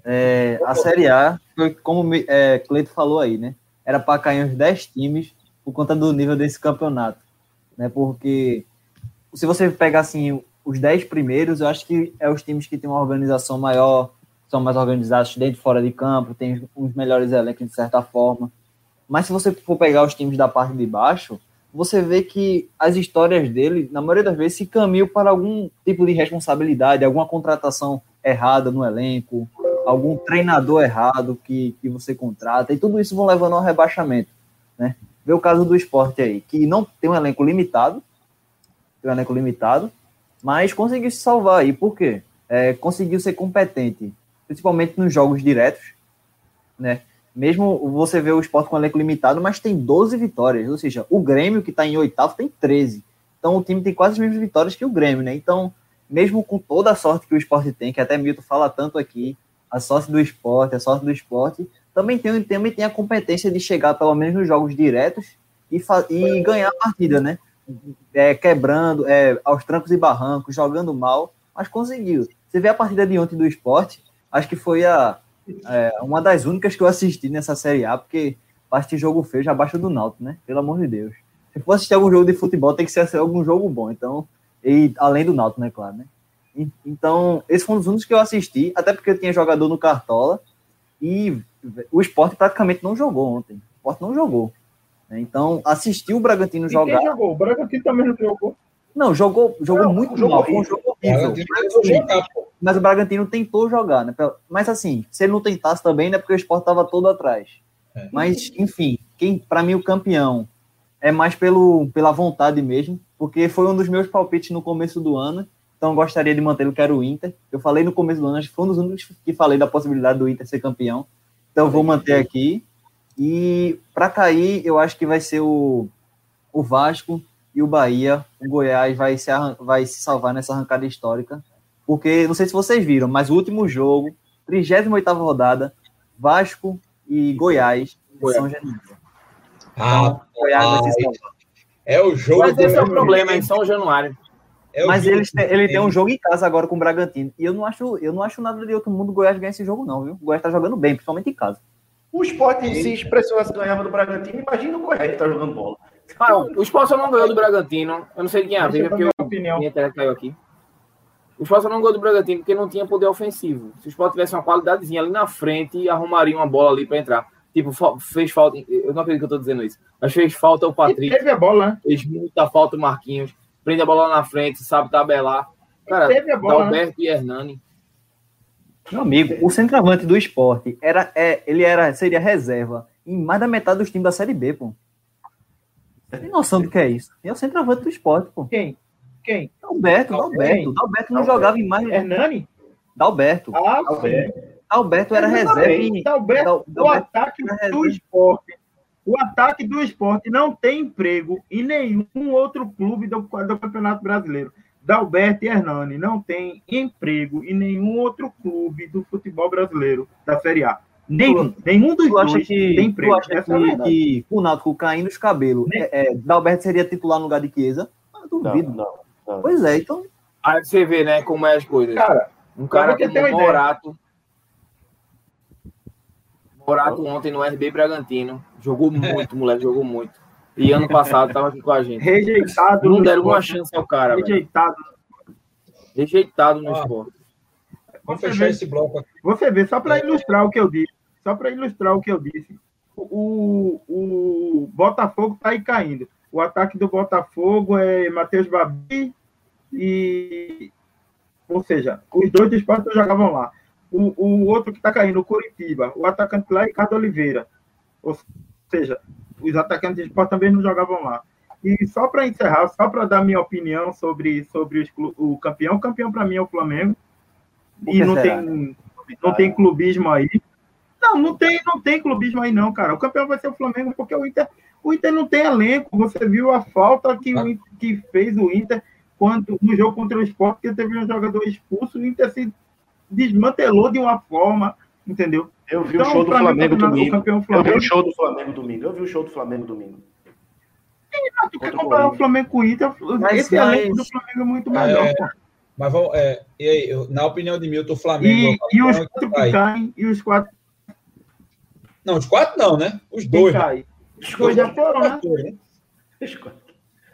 É, a Série A, como é, Cleito falou aí, né? Era para cair uns 10 times por conta do nível desse campeonato. Né? Porque se você pegar assim, os 10 primeiros, eu acho que é os times que têm uma organização maior, são mais organizados dentro e fora de campo, tem os melhores elencos de certa forma. Mas se você for pegar os times da parte de baixo, você vê que as histórias dele, na maioria das vezes, se caminham para algum tipo de responsabilidade, alguma contratação errada no elenco, algum treinador errado que, que você contrata, e tudo isso vão levando ao rebaixamento. Né? Vê o caso do esporte aí, que não tem um elenco limitado, tem um elenco limitado, mas conseguiu se salvar aí. Por quê? É, conseguiu ser competente principalmente nos jogos diretos, né? Mesmo você vê o esporte com elenco limitado, mas tem 12 vitórias, ou seja, o Grêmio, que está em oitavo, tem 13. Então o time tem quase as mesmas vitórias que o Grêmio, né? Então, mesmo com toda a sorte que o esporte tem, que até Milton fala tanto aqui, a sorte do esporte, a sorte do esporte, também tem, também tem a competência de chegar, pelo menos, nos jogos diretos e, e ganhar a partida, né? é, quebrando, é, aos trancos e barrancos, jogando mal, mas conseguiu. Você vê a partida de ontem do esporte, acho que foi a, é, uma das únicas que eu assisti nessa Série A, porque parte de jogo feio já abaixo do Náutico, né? Pelo amor de Deus. Se for assistir algum jogo de futebol, tem que ser algum jogo bom, então, e além do Náutico, né, claro, né? Então, esse foi um dos únicos que eu assisti, até porque eu tinha jogador no Cartola, e o esporte praticamente não jogou ontem. O esporte não jogou. Né? Então, assistiu o Bragantino E jogar. quem jogou? O Bragantino também não jogou. Não, jogou, jogou Não, muito jogou mal. Foi um horrível. jogo pô. Mas o Bragantino tentou jogar, né? Mas assim, se ele não tentasse também, né? Porque o esporte estava todo atrás. É. Mas, enfim, quem para mim o campeão é mais pelo, pela vontade mesmo, porque foi um dos meus palpites no começo do ano. Então eu gostaria de manter, eu quero o Inter. Eu falei no começo do ano, acho que foi um dos únicos que falei da possibilidade do Inter ser campeão. Então eu vou manter aqui. E para cair, eu acho que vai ser o, o Vasco e o Bahia. O Goiás vai se, vai se salvar nessa arrancada histórica. Porque, não sei se vocês viram, mas o último jogo, 38ª rodada, Vasco e Goiás, em Goiás. São Januário. Ah, Goiás vai se salvar. é o jogo. Mas esse é o problema, em São Januário. É Mas eles têm- ele tem um jogo em casa agora com o Bragantino. E eu não acho, eu não acho nada de outro mundo o Goiás ganhar esse jogo, não, viu? O Goiás tá jogando bem, principalmente em casa. O esporte se expressionasse ganhava do Bragantino, imagina o Goiás que tá jogando bola. Ah, o Sport só não ganhou do Bragantino. Eu não sei de quem é a porque minha opinião. minha internet caiu aqui. O Sport só não ganhou do Bragantino porque não tinha poder ofensivo. Se o Sport tivesse uma qualidadezinha ali na frente, arrumaria uma bola ali para entrar. Tipo, fez falta. Eu não acredito que eu tô dizendo isso. Mas fez falta o Patrick, teve a bola, né? fez muita falta o Marquinhos. Prende a bola lá na frente, sabe tabelar. Cara, Teve a bola, né? Dalberto e Hernani. Meu amigo, o centroavante do esporte era, é, ele era, seria reserva em mais da metade dos times da Série B, pô. Tem noção do que é isso? E é o centroavante do esporte, pô. Quem? Quem? Dalberto, Dalberto. Dalberto não jogava em mais. Hernani? Dalberto. Ah, Dalberto. sim. Dalberto era reserva. Dalberto, Dal- o ataque do esporte. O ataque do esporte não tem emprego em nenhum outro clube do, do Campeonato Brasileiro. Dalberto e Hernani não tem emprego em nenhum outro clube do futebol brasileiro da Série A. Nenhum. Nenhum dos Tu acha dois que, tem emprego. tu acha Essa é que, que o Náutico caindo os cabelos, é, é, Dalberto seria titular no lugar de Chiesa? Não, duvido. não, não. Pois é, então. Aí você vê, né, como é as coisas. Cara, Um cara uma ideia. Morato. Morato ontem no RB Bragantino. Jogou muito, moleque, jogou muito. E ano passado tava aqui com a gente. rejeitado. Não deram uma esporte. chance ao cara, velho. Rejeitado. Rejeitado no Ah. esporte. Vamos Você fechar vê- esse bloco aqui. Você vê, só para ilustrar o que eu disse, só para ilustrar o que eu disse, o, o Botafogo está aí caindo. O ataque do Botafogo é Matheus Babi e. Ou seja, os dois do esporte jogavam lá. O, o outro que está caindo, o Curitiba, o atacante lá é Ricardo Oliveira. Ou seja, os atacantes do esporte também não jogavam lá. E só para encerrar, só para dar minha opinião sobre, sobre os o campeão, o campeão para mim é o Flamengo. E não será? tem, não tem clubismo aí. Não, não tem, não tem clubismo aí, não, cara. O campeão vai ser o Flamengo, porque o Inter, o Inter não tem elenco. Você viu a falta que, o que fez o Inter quando, no jogo contra o Sport, que teve um jogador expulso, o Inter se desmantelou de uma forma, entendeu? Eu vi Então, o show do Flamengo domingo. campeão Eu vi Flamengo. o show do Flamengo domingo. Eu vi o show do Flamengo domingo. Tu quer comparar o. Flamengo com o Inter? Mas- Esse elenco mas- do Flamengo é muito melhor. É, pô. Mas vamos, é, e aí, na opinião de Milton, o Flamengo. E, é e os quatro que cai. caem, e os quatro Não, os quatro não, né? Os dois. né? Os dois já foram, né? Dois, né?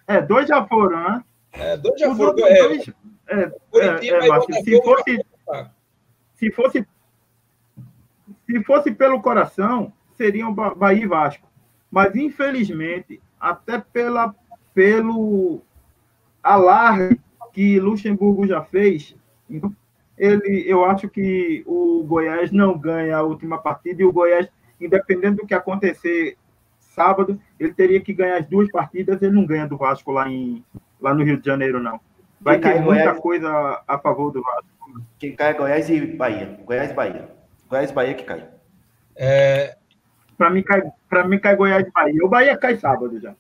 É, dois já foram, né? É, dois já foram. É, é, é, e se fosse, se fosse se fosse pelo coração, seriam Ba- Bahia e Vasco. Mas infelizmente, até pela pelo alarme que Luxemburgo já fez, então, ele eu acho que o Goiás não ganha a última partida e o Goiás, independente do que acontecer sábado, ele teria que ganhar as duas partidas, ele não ganha do Vasco lá em lá no Rio de Janeiro não. Vai Quem ter cai muita Goiás? coisa a favor do Vasco. Quem cai é Goiás e Bahia. Goiás e Bahia. Goiás e Bahia que cai. É, Para mim cai, para mim cai Goiás e Bahia. O Bahia cai sábado já.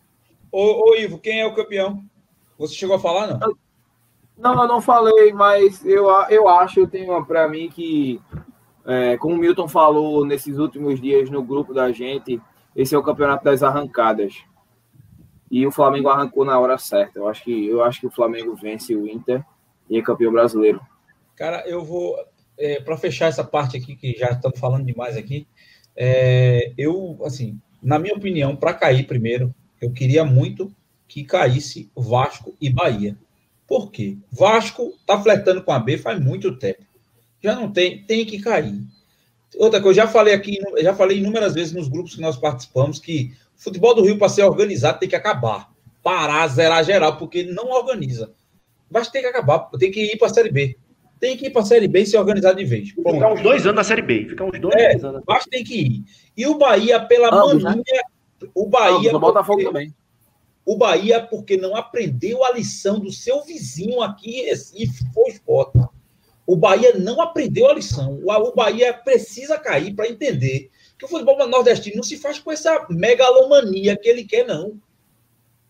ô, ô, Ivo, quem é o campeão? Você chegou a falar, não? Não, eu não falei, mas eu, a- eu acho, eu tenho para mim que, é, como o Milton falou nesses últimos dias no grupo da gente, esse é o campeonato das arrancadas. e o Flamengo arrancou na hora certa. Eu acho que, eu acho que o Flamengo vence o Inter e é campeão brasileiro. Cara, eu vou. É, para fechar essa parte aqui, que já estamos falando demais aqui, é, eu, assim, na minha opinião, para cair primeiro, eu queria muito que caísse Vasco e Bahia. Por quê? Vasco tá flertando com a B faz muito tempo. Já não tem, tem que cair. Outra coisa, já falei aqui, já falei inúmeras vezes nos grupos que nós participamos que o futebol do Rio, para ser organizado, tem que acabar. Parar, zerar geral, porque não organiza. Mas tem que acabar, tem que ir para a Série B. Tem que ir para a Série B e se organizar de vez. Ficar uns dois anos na Série B. Ficar uns dois, é, anos. Mas tem que ir. E o Bahia, pela Ambos, mania. Né? O Bahia. o Botafogo também. O Bahia, porque não aprendeu a lição do seu vizinho aqui em Recife, foi esporte. O Bahia não aprendeu a lição. O Bahia precisa cair para entender que o futebol nordestino não se faz com essa megalomania que ele quer, não.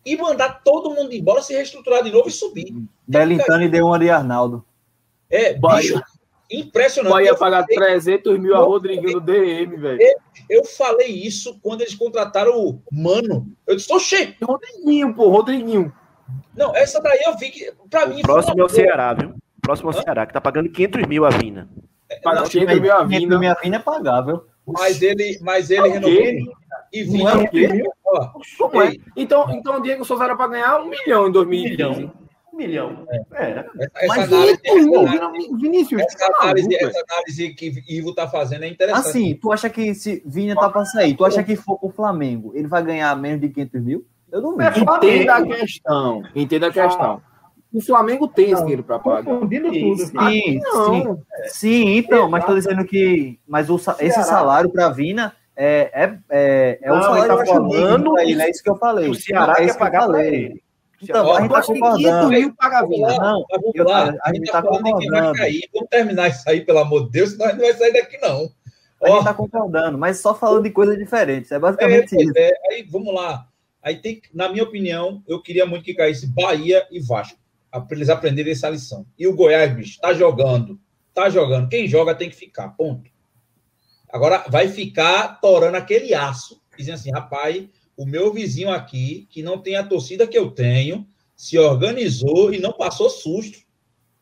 E mandar todo mundo embora, se reestruturar de novo e subir. Belintani deu uma de Arnaldo. É, Bahia. bicho, impressionante. Bahia Eu pagar falei- 300 mil a Rodriguinho no DM, velho. Eu falei isso quando eles contrataram o Mano. Eu disse, oxê, Rodriguinho, pô, Rodriguinho. não, essa daí eu vi que, pra mim, O próximo é o. Ceará, viu? O próximo é o Ceará, que tá pagando 500 mil a Vina. Pagar Não, 500 mil a vinda. Minha filha é pagável. Mas ele, mas ele É o renovou e Não vinha. é o quê? É? Então, então o Diego Souza era para ganhar um milhão em 2015. Um milhão. Era. essa, essa Mas análise, Vinícius, essa, análise- Vinícius, essa tá análise, maluco, essa análise que Ivo tá fazendo é interessante. Assim, tu acha que se Vinha tá pra sair, tu acha que for pro Flamengo, ele vai ganhar menos de 500 mil? Eu não É vejo. Entenda a questão. Entenda a questão. O Flamengo tem esse dinheiro para pagar. Confundindo tudo. Sim, sim, Não. sim, então, mas tô dizendo que. Mas o, esse salário pra Vina é, é, é, é o Não, salário ele tá falando ele, é isso que eu falei. O Ceará é quer isso que eu pagar pra falei. ele. Então, Ó, a gente tá 500 concordando. mil paga a lá, Não, mas vamos eu- lá. a A gente gente tá tá quem vai concordando. cair. Vamos terminar isso aí, pelo amor de Deus, senão a gente não vai sair daqui, não. A Ó, gente tá concordando, mas só falando de coisas diferentes. É É, basicamente pois isso. é. Aí, vamos lá. Aí tem, na minha opinião, eu queria muito que caísse Bahia e Vasco, para eles aprenderem essa lição. E o Goiás, bicho, tá jogando. Tá jogando. Quem joga tem que ficar, ponto. Agora vai ficar torando aquele aço, dizendo assim, rapaz, o meu vizinho aqui, que não tem a torcida que eu tenho, se organizou e não passou susto.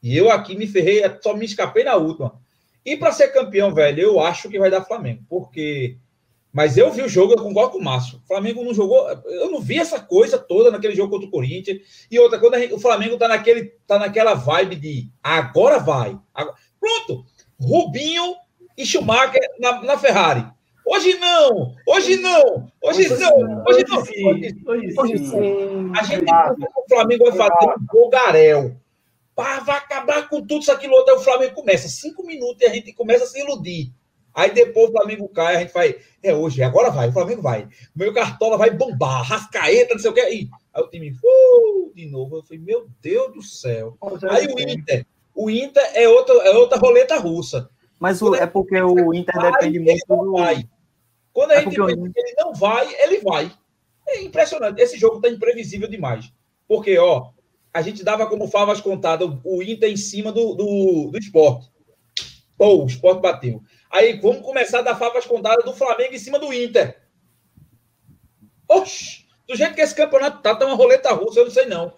E eu aqui me ferrei, só me escapei na última. E para ser campeão, velho, eu acho que vai dar Flamengo, porque mas eu vi o jogo, eu concordo com o Márcio. O Flamengo não jogou. Eu não vi essa coisa toda naquele jogo contra o Corinthians. E outra, quando gente- o Flamengo tá, naquele, tá naquela vibe de agora vai. Agora- pronto! Rubinho e Schumacher na, na Ferrari. Hoje não! Hoje não! Hoje não! Hoje não! Hoje, Hoje Hoje sim. sim. a gente o Flamengo vai fazer um bogarel. Pá, vai acabar com tudo isso, aquilo outro. Aí o Flamengo começa. Cinco minutos e a gente começa a se iludir. Aí depois o Flamengo cai, a gente vai. É hoje, agora vai, o Flamengo vai. Meu cartola vai bombar, rascaeta, não sei o que. Aí, aí o time, uh, de novo. Eu falei, meu Deus do céu. Aí o Inter. O Inter é outra, é outra roleta russa. Mas o- é porque o Inter depende muito não do. Quando a É gente pensa que ele não vai, ele vai. É impressionante. Esse jogo tá imprevisível demais. Porque, ó, a gente dava como favas contadas o Inter em cima do, do, do esporte. Pô, o esporte bateu. Aí vamos começar a dar favas contadas do Flamengo em cima do Inter. Oxi! Do jeito que esse campeonato tá, tá uma roleta russa, eu não sei não.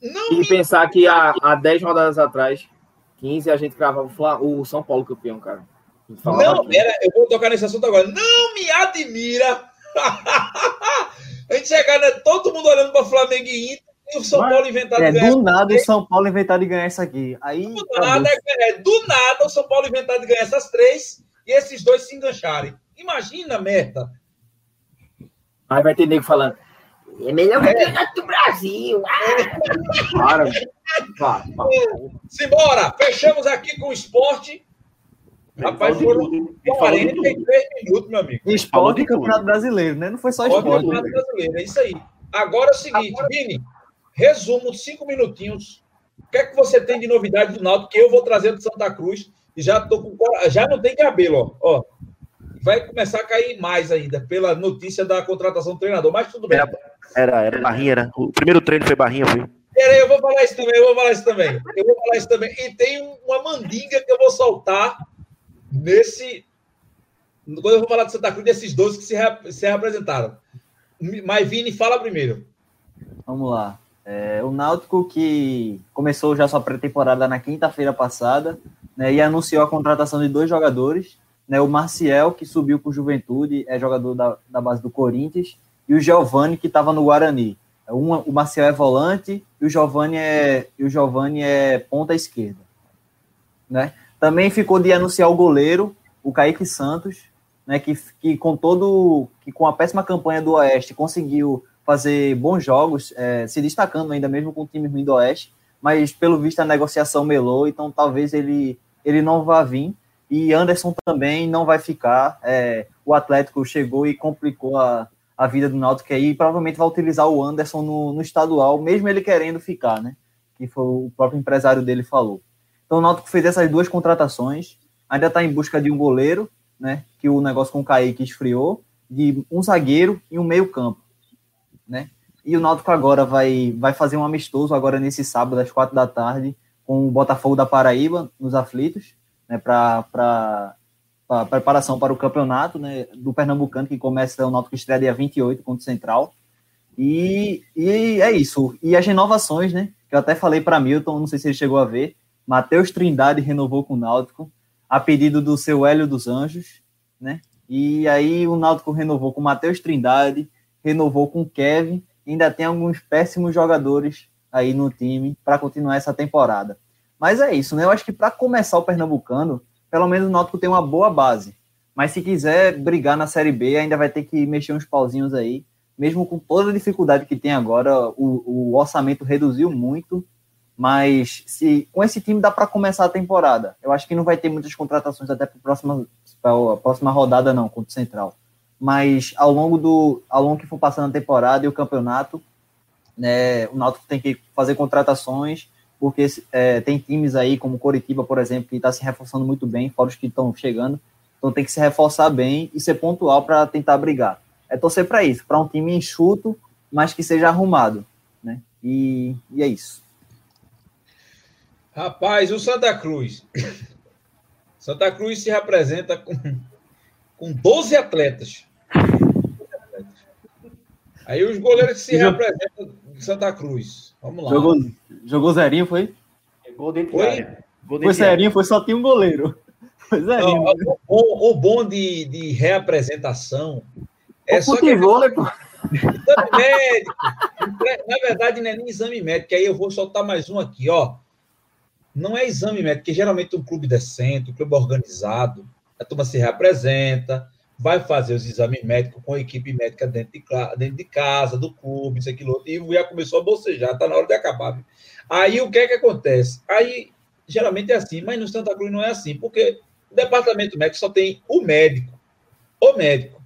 Não E pensar que há, há 10 rodadas atrás, 15, a gente cravava o São Paulo campeão, cara. Falava Não, pera, eu vou tocar nesse assunto agora. Não me admira a gente chegar, né, todo mundo olhando para Flamengo e Inter e o São Mas- Paulo inventado É, de ganhar. do nada o São Paulo inventar de ganhar isso aqui. Aí. Do nada, é, do nada o São Paulo inventado de ganhar essas três e esses dois se engancharem. Imagina, merda. Aí vai ter nego falando. É melhor campeonato do Brasil. Ah! Para, velho. Vá, vá. Simbora! Fechamos aqui com o esporte. Rapaz, foram Ele falou de tudo. 43 minutos, meu amigo. Esporte Falou e. Campeonato Brasileiro, né? Não foi só esporte. Campeonato Brasileiro, é isso aí. Agora é o seguinte, Vini, resumo, cinco minutinhos. O que é que você tem de novidade do Náutico que eu vou trazer do Santa Cruz e já tô com já não tem cabelo, ó. ó. Vai começar a cair mais ainda pela notícia da contratação do treinador, mas tudo bem. Era, era, era Barrinha, era. O primeiro treino foi Barrinha, foi. Peraí, eu vou falar isso também, eu vou falar isso também. Eu vou falar isso também. E tem um- uma mandinga que eu vou soltar nesse. Quando eu vou falar de Santa Cruz, desses 12 que se, re- se representaram. Mas, Vini, fala primeiro. Vamos lá. É, o Náutico que começou já sua pré-temporada na quinta-feira passada né, e anunciou a contratação de dois jogadores. Né, o Marcial, que subiu para o Juventude, é jogador da, da base do Corinthians, e o Giovani, que estava no Guarani. Um, o Marcial é volante e o Giovani é, o Giovani é ponta esquerda. Né? Também ficou de anunciar o goleiro, o Kaique Santos, né, que, que com todo que com a péssima campanha do Oeste conseguiu fazer bons jogos, é, se destacando ainda mesmo com o time ruim do Oeste, mas pelo visto a negociação melou, então talvez ele, ele não vá vir. E Anderson também não vai ficar. É, o Atlético chegou e complicou a, a vida do Náutico aí, provavelmente vai utilizar o Anderson no, no estadual, mesmo ele querendo ficar, né? Que foi o próprio empresário dele falou. Então o Náutico fez essas duas contratações, ainda está em busca de um goleiro, né? Que o negócio com o Kaique esfriou, de um zagueiro e um meio campo né? E o Náutico agora vai, vai fazer um amistoso agora nesse sábado às quatro da tarde com o Botafogo da Paraíba nos aflitos, né? Para preparação para o campeonato, né? Do Pernambucano que começa o Náutico estreia dia 28 contra o Central. E, e é isso. E as renovações, né? Que eu até falei para Milton, não sei se ele chegou a ver. Matheus Trindade renovou com o Náutico, a pedido do seu Hélio dos Anjos, né? E aí o Náutico renovou com Matheus Trindade, renovou com o Kevin, ainda tem alguns péssimos jogadores aí no time para continuar essa temporada. Mas é isso, né? Eu acho que para começar o Pernambucano, pelo menos o Náutico tem uma boa base. Mas se quiser brigar na Série B, ainda vai ter que mexer uns pauzinhos aí. Mesmo com toda a dificuldade que tem agora, o, o orçamento reduziu muito. Mas se com esse time dá para começar a temporada. Eu acho que não vai ter muitas contratações até para a próxima, próxima rodada, não, contra o Central mas ao longo do ao longo que for passando a temporada e o campeonato, né, o Náutico tem que fazer contratações, porque é, tem times aí como Coritiba, por exemplo, que está se reforçando muito bem, fora os que estão chegando, então tem que se reforçar bem e ser pontual para tentar brigar. É torcer para isso, para um time enxuto, mas que seja arrumado, né? E, e é isso. Rapaz, o Santa Cruz. Santa Cruz se representa com, com 12 atletas. Aí os goleiros que se representam de Santa Cruz. Vamos lá. Jogou, jogou zerinho, foi? Gol dentro foi? Gol foi zerinho, foi só tinha um goleiro. Foi zerinho. Não, o, bom, o bom de, de reapresentação é o só que... pô. Exame médico. Na verdade, não é nem exame médico, aí eu vou soltar mais um aqui, ó. Não é exame médico, porque geralmente um clube decente, um clube organizado, a turma se reapresenta, vai fazer os exames médicos com a equipe médica dentro de, dentro de casa, do clube, isso, aquilo, e já começou a bocejar, está na hora de acabar. Aí o que é que acontece? Aí, geralmente é assim, mas no Santa Cruz não é assim, porque o departamento médico só tem o médico, o médico.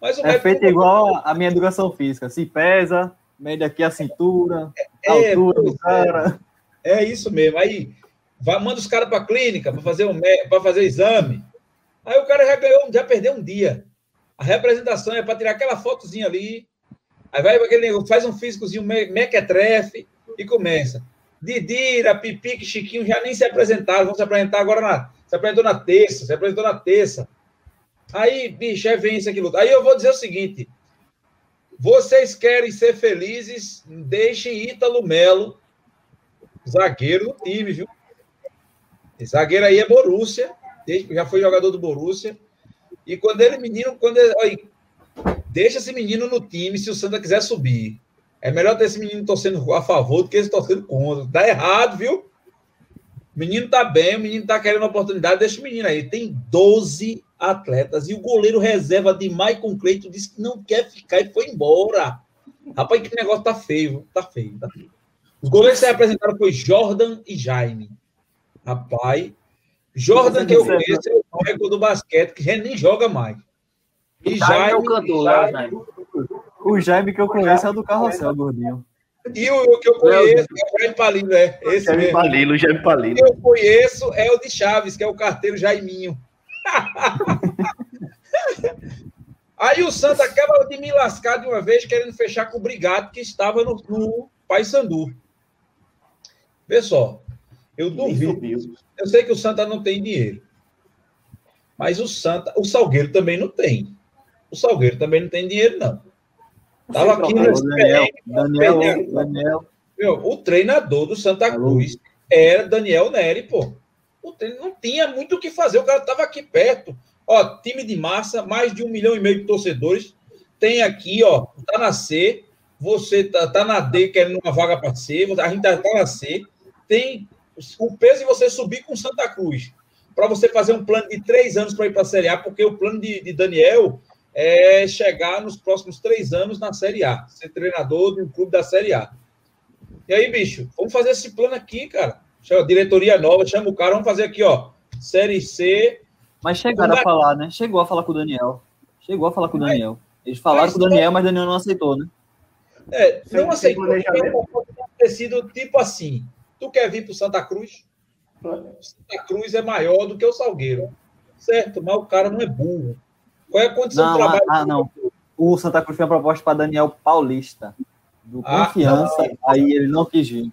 Mas o é médico feito igual a minha educação física, se pesa, mede aqui a cintura, é, a altura do cara. É, é isso mesmo, aí vai, manda os caras para a clínica para fazer, um, fazer exame, Aí o cara já ganhou, já perdeu um dia. A representação é para tirar aquela fotozinha ali. Aí vai aquele faz um físicozinho mequetrefe e começa. Didira, Pipique, Chiquinho já nem se apresentaram, vão se apresentar agora na. Se apresentou na terça, se apresentou na terça. Aí, bicho, é vence aquilo. Aí eu vou dizer o seguinte: vocês querem ser felizes, deixem Ítalo Melo, zagueiro do time, viu? Zagueiro aí é Borussia já foi jogador do Borussia. E quando ele, menino, quando ele, olha, deixa esse menino no time se o Santa quiser subir. É melhor ter esse menino torcendo a favor do que esse torcendo contra. Tá errado, viu? O menino tá bem, o menino tá querendo oportunidade, deixa o menino aí. Tem 12 atletas e o goleiro reserva de Maicon Cleito disse que não quer ficar e foi embora. Rapaz, que negócio tá feio, tá feio, tá feio. Os goleiros que se apresentaram foi Jordan e Jaime. Rapaz, Jordan, que eu conheço, é o Michael do basquete, que nem joga mais. E Jaime, é o cantor, Jaime, Jaime. O Jaime que eu conheço é o do Carrossel, gordinho. E o, que eu conheço é o Jaime Palilo, é. Esse Jaime mesmo. Palilo, Jaime Palilo. Que eu conheço é o de Chaves, que é o carteiro Jaiminho. Aí o Santa acaba de me lascar de uma vez querendo fechar com o Brigado que estava no, no Paysandu. Vê só, eu duvido. Eu sei que o Santa não tem dinheiro. Mas o Santa, o Salgueiro também não tem. O Salgueiro também não tem dinheiro, não. Tava aqui no Daniel, Daniel, Daniel. Daniel. Meu, o treinador do Santa Alô? Cruz era Daniel Neri, pô. O treino não tinha muito o que fazer, o cara tava aqui perto. Ó, time de massa, mais de um milhão e meio de torcedores. Tem aqui, ó, tá na C, você tá, tá na D querendo uma vaga para C, a gente tá, tá na C. Tem o peso de você subir com Santa Cruz para você fazer um plano de três anos para ir para a Série A, porque o plano de, de Daniel é chegar nos próximos três anos na Série A, ser treinador de um clube da Série A. E aí, bicho, vamos fazer esse plano aqui, cara. Chama diretoria nova, chama o cara, vamos fazer aqui, ó. Série C. Mas chegaram a falar, né? Chegou a falar com o Daniel. Chegou a falar com o Daniel. Eles falaram com o Daniel, mas o Daniel não aceitou, né? É, não aceitou. Pode ter sido tipo assim: tu quer vir para Santa Cruz? Santa Cruz é maior do que o Salgueiro. Certo, mas o cara não é burro. Qual é a condição Não, de trabalho? ah, ah, não. O Santa Cruz fez uma proposta para Daniel Paulista, do Ah, Confiança, aí ele não quis vir.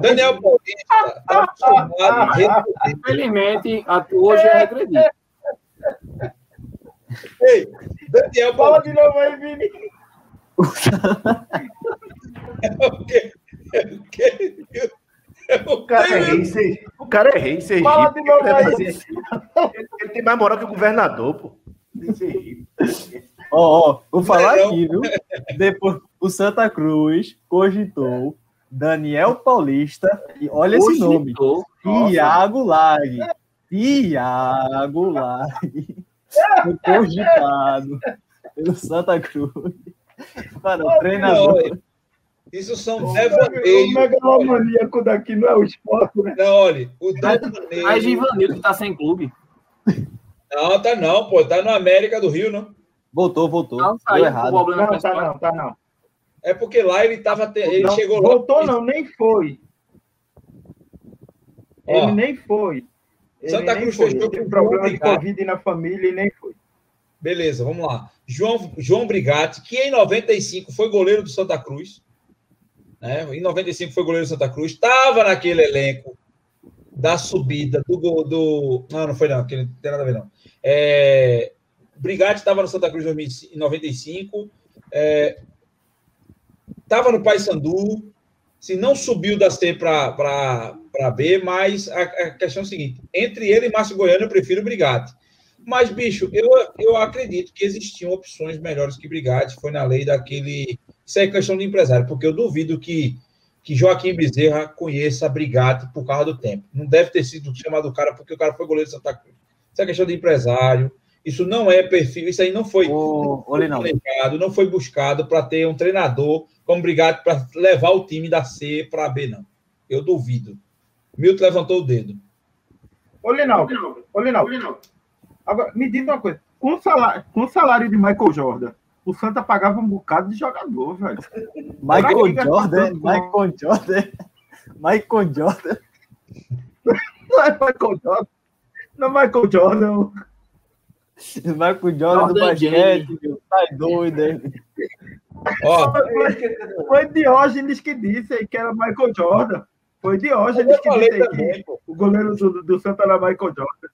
Daniel Paulista está acostumado a. Infelizmente, a- hoje é regredir. Ei, Daniel Fala Paulista de novo aí, Vini. é o quê? É o quê? É o cara é rei, o cara é rei. Fala de novo Ele é ele, ele tem mais moral que o governador, pô. Ó, ó, vou falar Não. aqui, viu? Depois, o Santa Cruz cogitou Daniel Paulista, e olha esse nome, Cogitou. Tiago Lag. Tiago Lag. Foi cogitado pelo Santa Cruz para o treinador. Não, Isso são O devaneios. megalomaníaco daqui não é o esporte, né? Não, olha, o Mas devaneio. Givanildo que tá sem clube. Não, tá não, pô. Tá no América do Rio, não. Voltou, voltou. Não, Deu saiu errado. problema Não, tá não, tá não. É porque lá ele tava. te- Ele Não, chegou lá. Voltou não, nem foi. Ó. Ele nem foi. Ele Santa nem Cruz foi. fechou Ele teve com problema de. Covid na família e nem foi. Beleza, vamos lá. João, João Brigatti, que em 95 foi goleiro do Santa Cruz. Né? Em 95 foi goleiro do Santa Cruz. Estava naquele elenco da subida do. do não, não foi não, que não tem nada a ver, não. É, Brigatti estava no Santa Cruz em 2005, em 95. Estava no Paysandu. Se não subiu da C para B, mas a, a questão é a seguinte: entre ele e Márcio Goiano, eu prefiro o Brigatti. Mas, bicho, eu, eu acredito que existiam opções melhores que Brigatti. Foi na lei daquele. Isso é questão de empresário, porque eu duvido que, que Joaquim Bezerra conheça Brigatti por causa do tempo. Não deve ter sido chamado o cara porque o cara foi goleiro de Santa Cruz. Isso é questão de empresário. Isso não é perfil. Isso aí não foi Ô, ô, Linaldo, planejado, não foi buscado para ter um treinador como Brigatti para levar o time da C para B, não. Eu duvido. Milton levantou o dedo. Ô, Linaldo, ô, Linaldo. Agora, me diz uma coisa. Com o salário, com o salário de Michael Jordan, o Santa pagava um bocado de jogador, velho. Michael Jordan. Michael Jordan, Michael Jordan. Não é Michael Jordan. Não é Michael Jordan. Michael Jordan do Jordan basquete, meu, tá doido, hein? Ó, Foi Diógenes que disse aí que era Michael Jordan. Foi Diógenes que disse aí que o goleiro do, do Santa era Michael Jordan.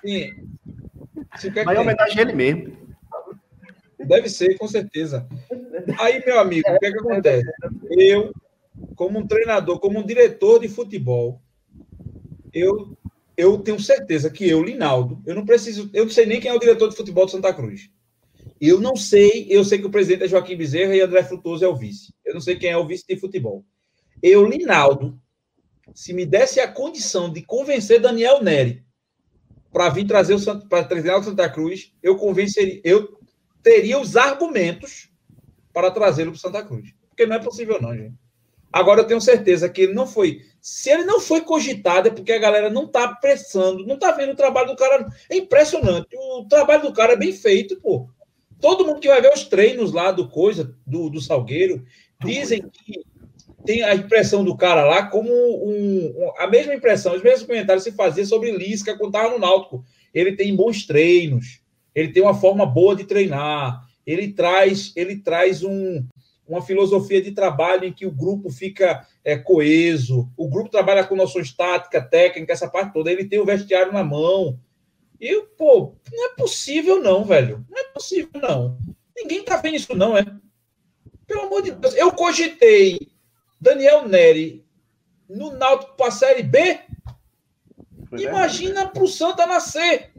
Sim. É tem. homenagem a ele mesmo. Deve ser, com certeza. Aí, meu amigo, o que, é que acontece? Eu, como um treinador, como um diretor de futebol, eu, eu tenho certeza que eu, Linaldo, eu não preciso, eu não sei nem quem é o diretor de futebol de Santa Cruz. Eu não sei, eu sei que o presidente é Joaquim Bezerra e André Frutuoso é o vice. Eu não sei quem é o vice de futebol. Eu, Linaldo, se me desse a condição de convencer Daniel Neri para vir trazer o para treinar o Santa Cruz, eu convenceria, eu teria os argumentos para trazê-lo para Santa Cruz. Porque não é possível, não, gente. Agora eu tenho certeza que ele não foi. Se ele não foi cogitado, é porque a galera não está pressando, não está vendo o trabalho do cara. É impressionante. O trabalho do cara é bem feito, pô. Todo mundo que vai ver os treinos lá do coisa, do, do Salgueiro, dizem que tem a impressão do cara lá como um, um- a mesma impressão, os mesmos comentários se fazia sobre Lisca quando estava no Náutico. Ele tem bons treinos, ele tem uma forma boa de treinar, ele traz, ele traz um, uma filosofia de trabalho em que o grupo fica é, coeso, o grupo trabalha com noções tática, técnica, essa parte toda, ele tem o vestiário na mão. E, pô, não é possível não, velho. Não é possível não. Ninguém tá vendo isso não, é? Pelo amor de Deus, eu cogitei Daniel Neri no Náutico para a Série B. Foi Imagina para o Santa nascer.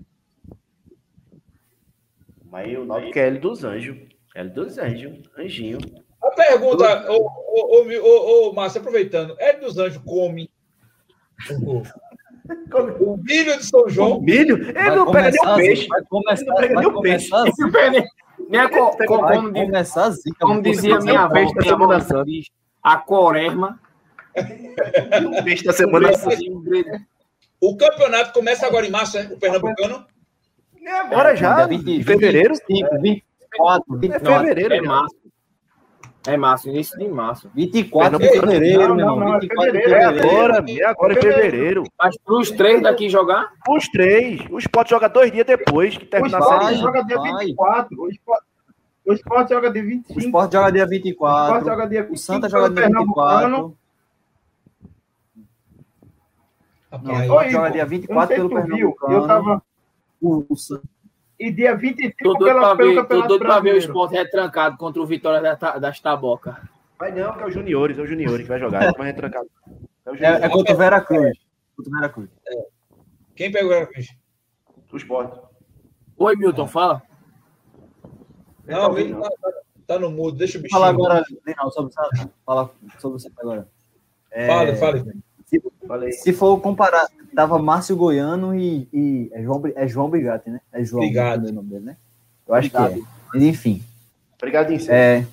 Mas o Náutico é L dos Anjos. L dos Anjos. Anjinho. A pergunta, ô, ô, ô, ô, ô, Márcio, aproveitando, é dos Anjos come o, o milho de São João? Milho? Ele Vai não pega nem o peixe. Vai começar, Ele não pega vai nem o peixe. começar assim, Né, co- co- como, assim. como dizia minha avó, minha diz, a quaresma. O peixe da semana. O campeonato começa agora em março, né? O Pernambucano. É agora já. Dia 20, Em fevereiro. 25, 24, É 29, fevereiro. É já. março. É março, início de março. 24 de fevereiro, Não, meu irmão. não, é 24 de fevereiro, É agora, é agora em fevereiro. Mas para os três daqui jogar, Os três. O Sport joga dois dias depois que terminar a série. joga dia vai. 24. O Sport, o Sport joga dia O 25. Sport joga dia O Sport 24. joga dia 25. O Santa joga dia Pernambucano. 24. Não, o Rapaz, Sport joga dia Eu não 24 sei se pelo tu viu. Pernambucano. Eu tava. O, o Santa- E dia 25 tô pela, para pelo ver, tô Campeonato doido pra ver o esporte retrancado contra o Vitória da das Taboca. Vai não, que é o Juniores. É o Juniores que vai jogar. Vai retrancar. É o É, é contra o Veracruz. Contra o Veracruz. quem pegou o Veracruz? O Sport. Oi, Milton, fala. Não, ele tá, tá- tá no mudo, deixa o bichinho. Fala agora, sobre. Fala sobre o Santa agora. É, Fale, fale. Falei. Se for comparar, tava Márcio Goiano e, e é, João, é João Brigatti, né? É João Brigatti. o nome dele, né? Eu acho que é. Mas, Enfim, Obrigado, Ince. é,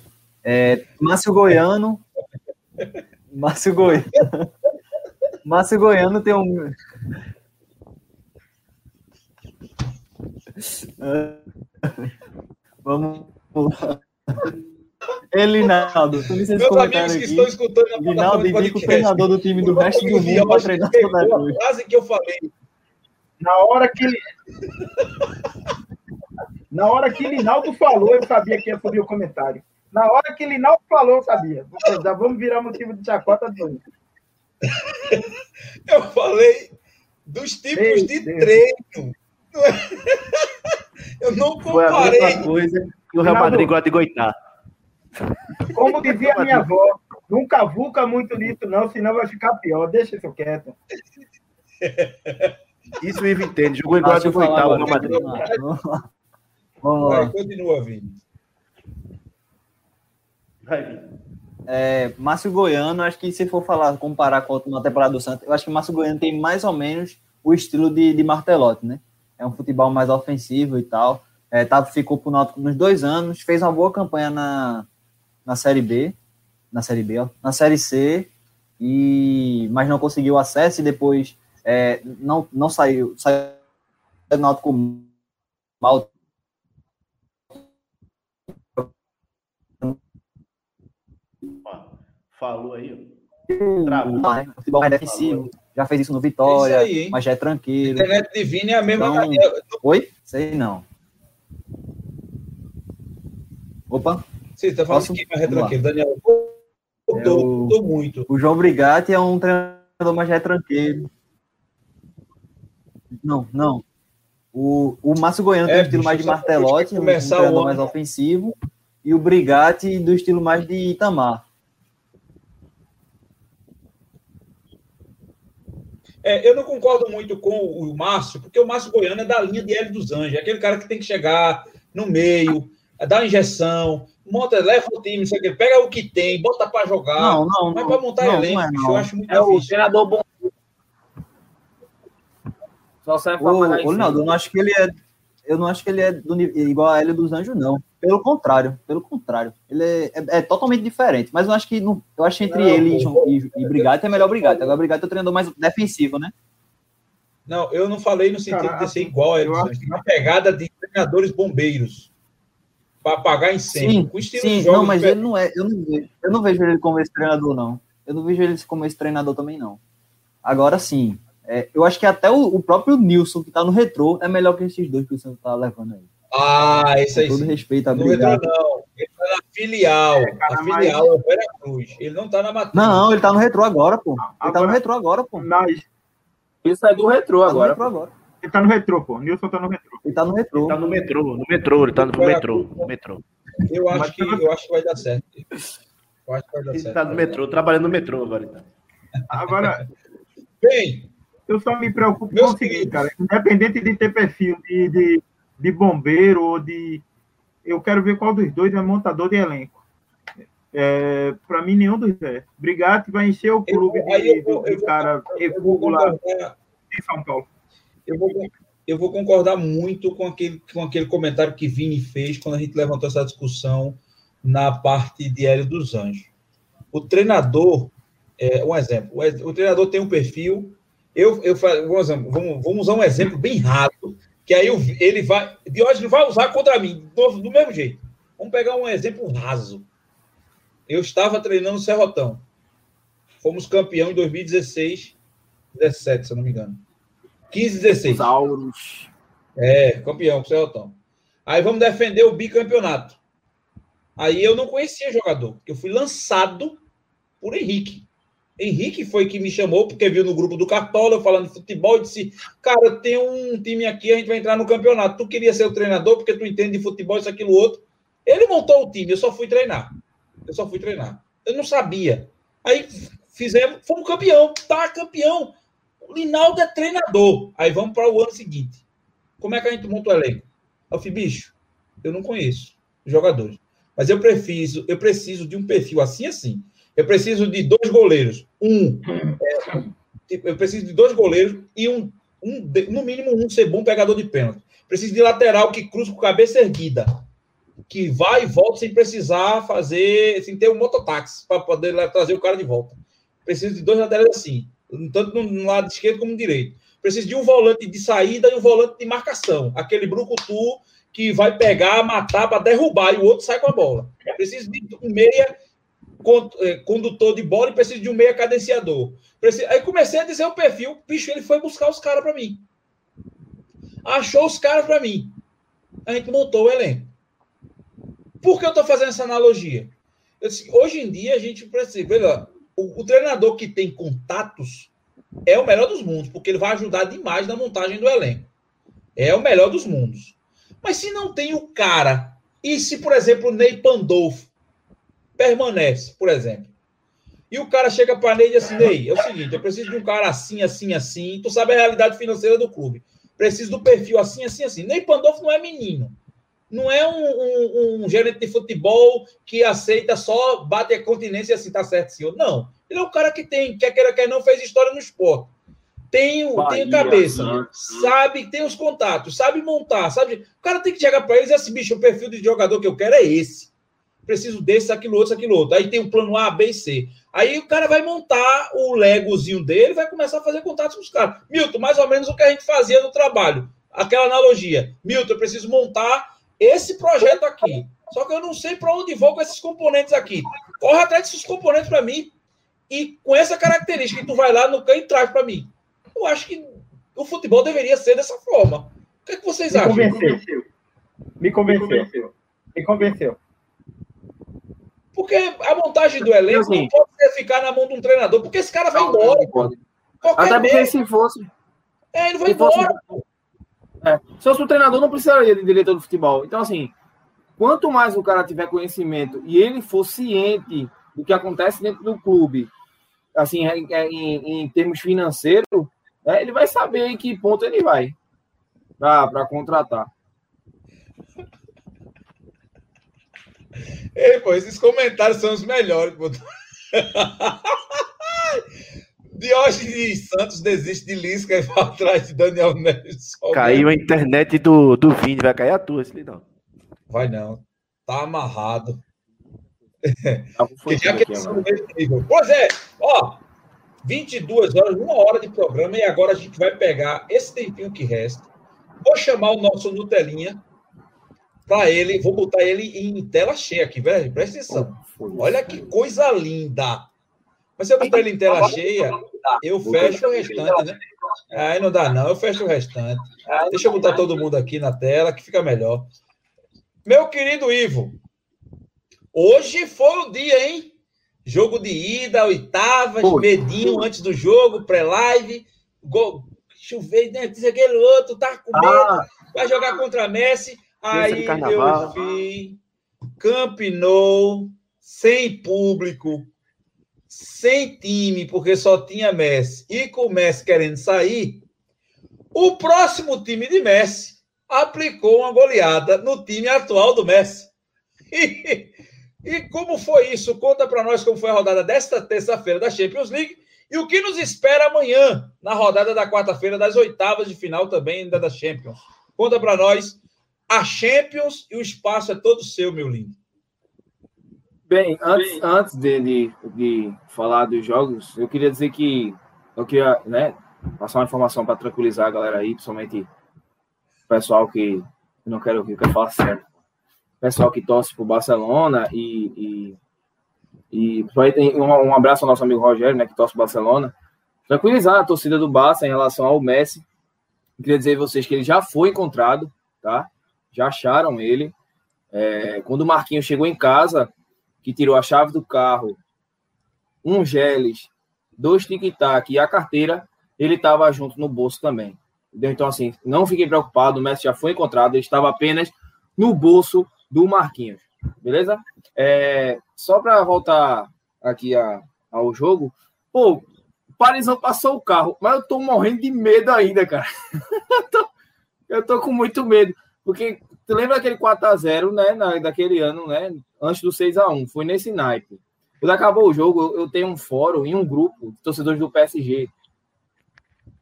é Márcio Goiano. Márcio Goiano. Márcio Goiano tem um. Vamos lá. Elinaldo, Meus amigos que aqui. estão escutando na Linaldo plataforma de indica o treinador do time do resto do mundo para treinar a frase que eu falei. Na hora que. Na hora que Linaldo falou, eu sabia que ia subir o comentário. Na hora que Linaldo falou, eu sabia. Já vamos virar motivo de chacota do Eu falei dos tipos Meu de Deus. treino. Não é- Eu não Foi a comparei. mesma coisa que o Real. Madrid gosta de goitar. Como dizia minha avó, não cavuca muito nisso, não, senão vai ficar pior. Deixa isso quieto. Isso o Ivo entende. Jogou igual de goitar o. Real Madrid. Vamos lá. Vai, continua, Vini. Vai, Vini. É, Márcio Goiano, acho que se for falar, comparar com a última temporada do Santos, eu acho que o Márcio Goiano tem mais ou menos o estilo de, de Martelotti, né? É um futebol mais ofensivo e tal. É, tá, ficou pro Náutico nos dois anos, fez uma boa campanha na, na Série B, na Série B, ó, na Série C, e, mas não conseguiu acesso e depois é, não, não saiu, saiu do Náutico mal. Falou aí. Travou. né? futebol mais defensivo, já fez isso no É Vitória, isso aí, mas já é tranquilo. Internet de Vini é a mesma. Então- Oi? Sei não. Opa, Você tá falando Posso? que mais tranquilo, Daniel. Mudou, É mudou muito. o João Brigatti é um treinador mais retranqueiro. Não, não. O, o Márcio Goiano tem É, um estilo mais de pra um treinador mais ofensivo, e o Brigatti do estilo mais de Itamar. É, eu não concordo muito com o Márcio, porque o Márcio Goiano é da linha de Hélio dos Anjos, é aquele cara que tem que chegar no meio, dar uma injeção, monta, leva o time, não sei o quê, pega o que tem, bota para jogar. Não, não, mas não. para montar não, elenco, não é, não. eu acho muito É o difícil. treinador bom. Só serve pra O, o Ronaldo, eu não acho que ele é. Eu não acho que ele é do igual a Hélio dos Anjos, não. Pelo contrário, pelo contrário. Ele é, é- é totalmente diferente. Mas eu acho que não- eu acho que entre Não, ele e, e, e Brigatti é melhor Brigatti. Agora Brigatti é o treinador mais defensivo, né? Não, eu não falei no sentido Cara, de ser assim, igual acho Anjos, uma pegada de treinadores bombeiros para apagar incêndio, Sim, sim, não, mas diferente. ele não é. Eu não, vejo, eu não vejo ele como esse treinador, não. Eu não vejo ele como esse treinador também, não. Agora sim, é, eu acho que até o, o próprio Nilson, que tá no retrô, é melhor que esses dois que o Santos tá levando aí. Ah, esse Com aí todo sim. respeito a Brigatti. não, ele tá na filial, cara, a filial é o Veracruz, ele não tá na matriz. Não, ele tá no retrô agora, pô. Ele tá no retrô agora, pô. Mas Isso é do retrô Tá no agora. retrô agora. ele tá no retrô, pô. Nilson tá no retrô. Ele tá no retrô. Tá no metrô, no metrô, ele tá no metrô, no metrô. Eu acho, que, eu acho que vai dar certo. Eu acho que vai dar Ele certo. tá no metrô, trabalhando no metrô agora. Então. Agora, Bem, eu só me preocupo com o seguinte, cara. Independente de ter perfil de, de, de bombeiro ou de. Eu quero ver qual dos dois é montador de elenco. É, para mim, nenhum dos é. Brigatti vai encher o clube de, eu, de, eu, cara eu vou efugo lá em São Paulo. eu vou, eu vou concordar muito com aquele, com aquele comentário que Vini fez quando a gente levantou essa discussão na parte de Hélio dos Anjos. O treinador, é, um exemplo, o, treinador tem um perfil. Eu, eu vamos, vamos, vamos usar um exemplo bem raso, que aí ele vai. Diógenes vai usar contra mim, do, do mesmo jeito. Vamos pegar um exemplo raso. Eu estava treinando o Serrotão. Fomos campeão em 2016, 17, se eu não me engano. 15, 16. Sauros. É, campeão com o Serrotão. Aí vamos defender o bicampeonato. Aí eu não conhecia jogador, porque eu fui lançado por Henrique. Henrique foi que me chamou, porque viu no grupo do Cartola, falando de futebol, e disse: Cara, tem um time aqui, a gente vai entrar no campeonato. Tu queria ser o treinador, porque tu entende de futebol, isso, aquilo, outro. Ele montou o time, eu só fui treinar. Eu só fui treinar. Eu não sabia. Aí fizemos, fomos campeão, tá campeão. O Linaldo é treinador. Aí vamos para o ano seguinte. Como é que a gente monta o elenco? Eu falei, bicho, eu não conheço os jogadores. Mas eu preciso, eu preciso de um perfil assim, assim. Eu preciso de dois goleiros. Um. é, tipo, eu preciso de dois goleiros e um, um, no mínimo, um ser bom pegador de pênalti. Preciso de lateral que cruza com cabeça erguida. Que vai e volta sem precisar fazer, sem ter um mototáxi para poder trazer o cara de volta. Preciso de dois laterais assim, tanto no, lado esquerdo como no direito. Preciso de um volante de saída e um volante de marcação. Aquele brucutu que vai pegar, matar para derrubar e o outro sai com a bola. Preciso de um meia condutor de bola e preciso de um meia cadenciador. Aí comecei a dizer o perfil, bicho, ele foi buscar os caras para mim. Achou os caras para mim. A gente montou o elenco. Por que eu estou fazendo essa analogia? Disse, hoje em dia a gente precisa. Veja, o, o treinador que tem contatos é o melhor dos mundos, porque ele vai ajudar demais na montagem do elenco. É o melhor dos mundos. Mas se não tem o cara, e se, por exemplo, o Ney Pandolfo permanece, por exemplo, e o cara chega para Ney e diz assim, Ney, é o seguinte, eu preciso de um cara assim, assim, assim, tu sabe a realidade financeira do clube. Preciso do perfil assim, assim, assim. Ney Pandolfo não é menino. Não é um, um- um gerente de futebol que aceita só, bate a continência e assim, tá certo, senhor. Não. Ele é um cara que tem, quer queira, quer não, fez história no esporte. Tem, o, tem Bahia, cabeça, Santos. sabe, tem os contatos, sabe montar, sabe? O cara tem que chegar para eles e dizer assim, bicho, o perfil de jogador que eu quero é esse. Preciso desse, aquilo outro, aquilo outro. Aí tem o plano A, B e C. Aí o cara vai montar o legozinho dele, vai começar a fazer contatos com os caras. Milton, mais ou menos o que a gente fazia no trabalho. Aquela analogia. Milton, eu preciso montar esse projeto aqui. Só que eu não sei para onde vou com esses componentes aqui. Corre atrás desses componentes para mim. E com essa característica que tu vai lá no canto e traz para mim. Eu acho que o futebol deveria ser dessa forma. O que, é que vocês Me acham? convenceu. Me convenceu. Me convenceu. Porque a montagem do elenco Assim. não pode ficar na mão de um treinador, porque esse cara vai embora. Até porque se fosse, é, ele vai se fosse, embora. é, se fosse o treinador, não precisaria de diretor do futebol. Então, assim, quanto mais o cara tiver conhecimento e ele for ciente do que acontece dentro do clube, assim, em, em- em termos financeiros, né, ele vai saber em que ponto ele vai para contratar. Ei, pô, esses comentários são os melhores. Pô. Diógenes Santos desiste de Lisca e vai atrás de Daniel Neves. Caiu a internet do, do Vini, vai cair a tua, se não. Vai não. Tá amarrado. Tá Porque confundindo já que eles são nível. Pois é, ó, 22 horas, uma hora de programa, e agora a gente vai pegar esse tempinho que resta. Vou chamar o nosso Nutelinha para ele, vou botar ele em tela cheia aqui, velho. Presta atenção. Olha que coisa linda. Mas se eu botar ele em tela cheia, eu fecho o restante, né? Aí não dá, não. Eu fecho o restante. Deixa eu botar todo mundo aqui na tela, que fica melhor. Meu querido Ivo, hoje foi o dia, hein? Jogo de ida, oitavas, Foi. medinho antes do jogo, pré-live, gol, chover, né? Diz aquele outro, tá com medo, Ah, vai jogar contra a Messi. Aí eu vi. Camp Nou, sem público, sem time, porque só tinha Messi, e com o Messi querendo sair, o próximo time de Messi aplicou uma goleada no time atual do Messi. E, e como foi isso? Conta para nós como foi a rodada desta terça-feira da Champions League e o que nos espera amanhã na rodada da quarta-feira das oitavas de final também ainda da Champions. Conta para nós a Champions e o espaço é todo seu, meu lindo. Bem, antes, antes de, de, de falar dos jogos, eu queria dizer que eu queria né, passar uma informação para tranquilizar a galera aí, principalmente o pessoal que não quero ouvir, quero falar certo. Pessoal que torce para o Barcelona e, e, e tem um, um, abraço ao nosso amigo Rogério, né, que torce para o Barcelona. Tranquilizar a torcida do Barça em relação ao Messi. Eu queria dizer a vocês que ele já foi encontrado, tá? Já acharam ele. É, quando o Marquinhos chegou em casa, que tirou a chave do carro, um geles, dois tic-tac e a carteira, ele estava junto no bolso também. Entendeu? Então, assim, não fiquem preocupados, o Messi já foi encontrado, ele estava apenas no bolso do Marquinhos. Beleza? É, só para voltar aqui a, ao jogo, pô, Parisão passou o carro, mas eu tô morrendo de medo ainda, cara. eu, tô, eu tô com muito medo, porque tu lembra aquele 4x0, né, na, daquele ano, né, antes do 6x1, foi nesse naipe. Quando acabou o jogo, eu, eu tenho um fórum e um grupo de torcedores do PSG.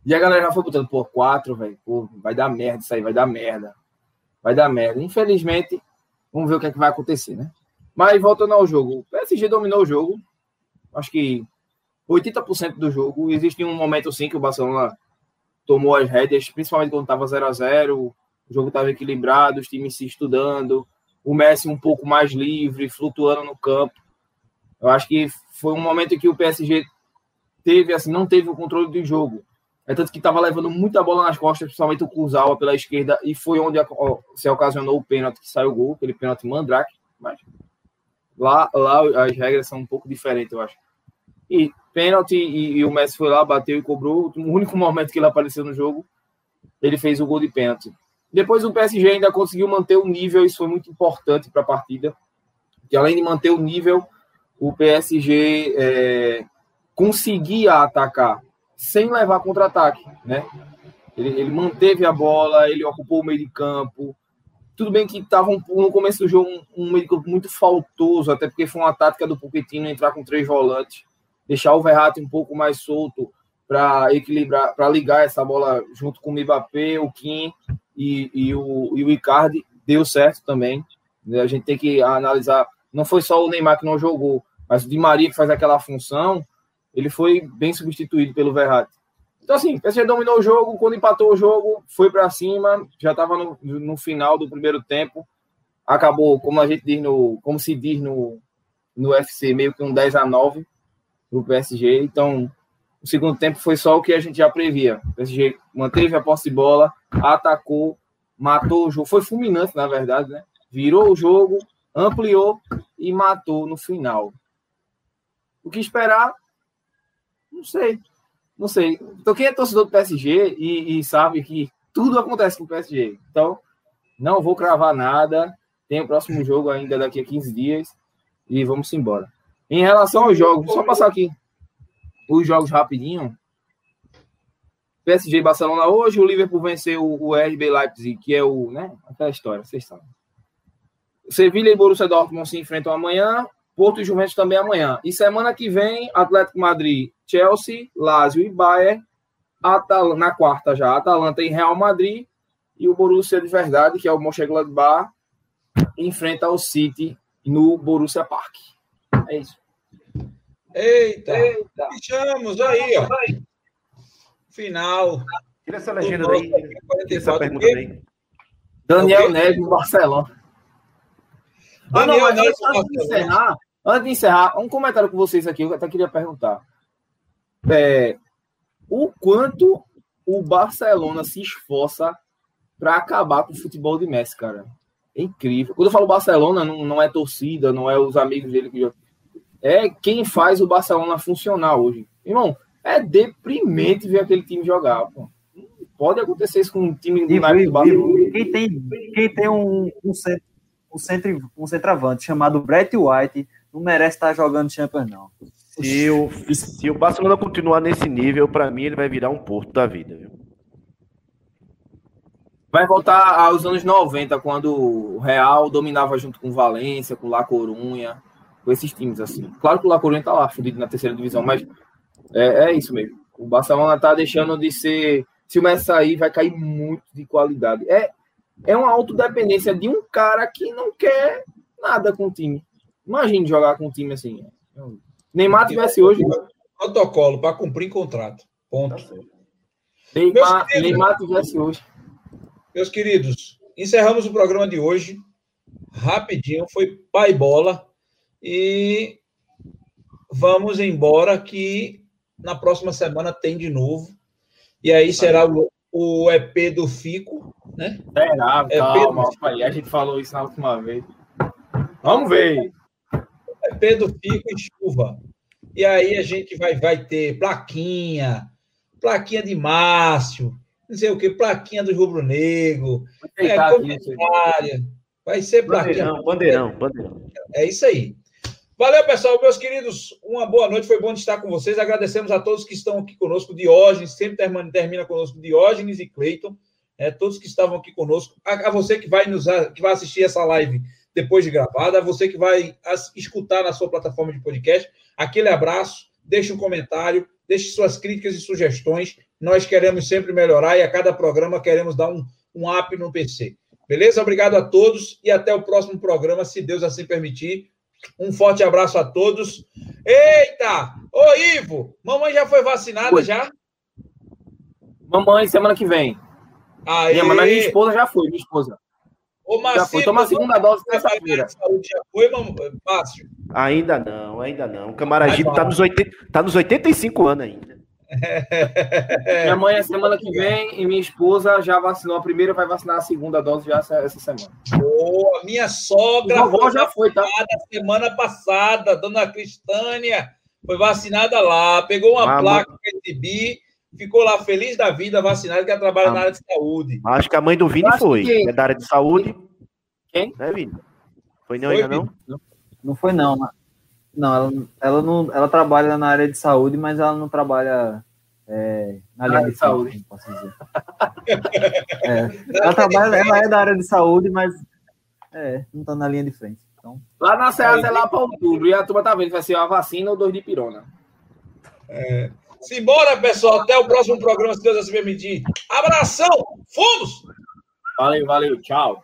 E a galera já foi botando, pô, 4, velho, vai dar merda isso aí, vai dar merda. Vai dar merda. Infelizmente, vamos ver o que é que vai acontecer, né? Mas voltando ao jogo, o PSG dominou o jogo. Acho que 80% do jogo. Existe um momento sim que o Barcelona tomou as rédeas, principalmente quando estava 0 a 0 O jogo estava equilibrado, os times se estudando, o Messi um pouco mais livre, flutuando no campo. Eu acho que foi um momento que o PSG teve, assim, não teve o controle do jogo. É tanto que estava levando muita bola nas costas, principalmente o Kuzawa pela esquerda, e foi onde se ocasionou o pênalti que saiu o gol, aquele pênalti mandrake. Mas lá, lá as regras são um pouco diferentes, eu acho. E pênalti, e, e, o Messi foi lá, bateu e cobrou. O único momento que ele apareceu no jogo, ele fez o gol de pênalti. Depois o PSG ainda conseguiu manter o nível, isso foi muito importante para a partida. Que além de manter o nível, o PSG é, conseguia atacar sem levar contra-ataque, né? Ele, ele, manteve a bola, ele ocupou o meio de campo. Tudo bem que estava no começo do jogo um, um, meio de campo muito faltoso, até porque foi uma tática do Pochettino entrar com três volantes, deixar o Verratti um pouco mais solto para equilibrar, para ligar essa bola junto com o Mbappé, o Kim e, e, o, e o Icardi. Deu certo também. A gente tem que analisar. Não foi só o Neymar que não jogou, mas o Di Maria que faz aquela função ele foi bem substituído pelo Verratti. Então, assim, o PSG dominou o jogo, quando empatou o jogo, foi para cima, já estava no, no, final do primeiro tempo, acabou, como a gente diz no, como se diz no, no UFC, meio que um 10 a 9 para o PSG. Então, o segundo tempo foi só o que a gente já previa. O PSG manteve a posse de bola, atacou, matou o jogo, foi fulminante, na verdade, né? Virou o jogo, ampliou e matou no final. O que esperar não sei. Não sei. Então, quem é torcedor do PSG e, e sabe que tudo acontece com o PSG. Então, não vou cravar nada. Tem o próximo jogo ainda daqui a 15 dias. E vamos embora. Em relação aos jogos, só passar aqui os jogos rapidinho. PSG Barcelona hoje, o Liverpool venceu o RB Leipzig, que é o, né, aquela história, vocês sabem. Sevilha e Borussia Dortmund se enfrentam amanhã. Porto e Juventus também amanhã. E semana que vem, Atlético Madrid, Chelsea, Lazio e Bayern. Atal na quarta já, Atalanta e Real Madrid. E o Borussia de verdade, que é o Mönchengladbach, enfrenta o City no Borussia Park. É isso. Eita, Eita. fechamos aí, ó. Final. Tira essa legenda daí. Tira essa pergunta daí. Daniel Neves, Barcelona. Ah, não, antes, antes, de encerrar, antes de encerrar, um comentário com vocês aqui, eu até queria perguntar. É, o quanto o Barcelona se esforça para acabar com o futebol de Messi, cara. É incrível. Quando eu falo Barcelona, não, não é torcida, não é os amigos dele que é quem faz o Barcelona funcionar hoje. Irmão, é deprimente ver aquele time jogar. Pô. Pode acontecer isso com um time do, e, do Barcelona. Quem tem, quem tem um, um centro um, centro, um centroavante chamado Brett White não merece estar jogando Champions, não. Se o, se o Barcelona continuar nesse nível, para mim ele vai virar um porto da vida. Viu? Vai voltar aos anos 90, quando o Real dominava junto com o Valência, com o La Corunha, com esses times assim. Claro que o La Corunha tá lá, fudido na terceira divisão, mas é, é isso mesmo. O Barcelona tá deixando de ser. Se o Messi sair, vai cair muito de qualidade. É, é uma autodependência de um cara que não quer nada com o time. Imagine jogar com um time assim. Neymar tivesse hoje. Protocolo para cumprir contrato. Ponto. Tá Neymar, Neymar tivesse hoje. Meus queridos, encerramos o programa de hoje. Rapidinho, foi pai bola. E vamos embora que na próxima semana tem de novo. E aí será o, o EP do Fico, né? Será, EP calma, do... a gente falou isso na última vez. Vamos ver. EP do Fico em chuva. E aí a gente vai, vai ter plaquinha, plaquinha de Márcio, não sei o que, plaquinha do Rubro Negro, é, comentária. Vai ser plaquinha. Bandeirão, bandeirão, bandeirão. É isso aí. Valeu, pessoal. Meus queridos, uma boa noite. Foi bom estar com vocês. Agradecemos a todos que estão aqui conosco. Diógenes, sempre termina, conosco Diógenes e Cleiton. É, todos que estavam aqui conosco. A, a, você que vai, nos, que vai assistir essa live depois de gravada, a você que vai as, escutar na sua plataforma de podcast. Aquele abraço. Deixe um comentário. Deixe suas críticas e sugestões. Nós queremos sempre melhorar e a cada programa queremos dar um, um up no PC. Beleza? Obrigado a todos e até o próximo programa, se Deus assim permitir. Um forte abraço a todos. Eita! Ô, Ivo, mamãe já foi vacinada Oi. já? Mamãe, semana que vem. Aê. Minha, minha esposa já foi, minha esposa. Ô, Marcinho, já foi. Toma a segunda dose terça-feira. Já foi, Márcio? Ainda não, ainda não. O Camaragido tá nos, 80, tá nos 85 anos ainda. Minha mãe é semana que vem e minha esposa já vacinou a primeira, vai vacinar a segunda dose já essa, essa semana. Boa, minha sogra foi já foi, tá? semana passada, dona Cristânia foi vacinada lá, pegou uma ah, placa que recebi, ficou lá feliz da vida, vacinada, que ela trabalha ah, na área de saúde. Acho que a mãe do Vini foi, que... é da área de saúde. Quem? É, Vini? Foi não foi, ainda não? não? Não foi não, não, ela, ela, não, ela trabalha na área de saúde, mas ela não trabalha é, na área de, de saúde, posso dizer. é, ela trabalha, ela é da área de saúde, mas é, não está na linha de frente. Então, lá na Ceasa é lá para outubro, e a turma tá vendo vai ser uma vacina ou dois de pirona. É. Simbora, pessoal. Até o próximo programa, se Deus assim permitir. Abração! Fomos! Valeu, valeu. Tchau.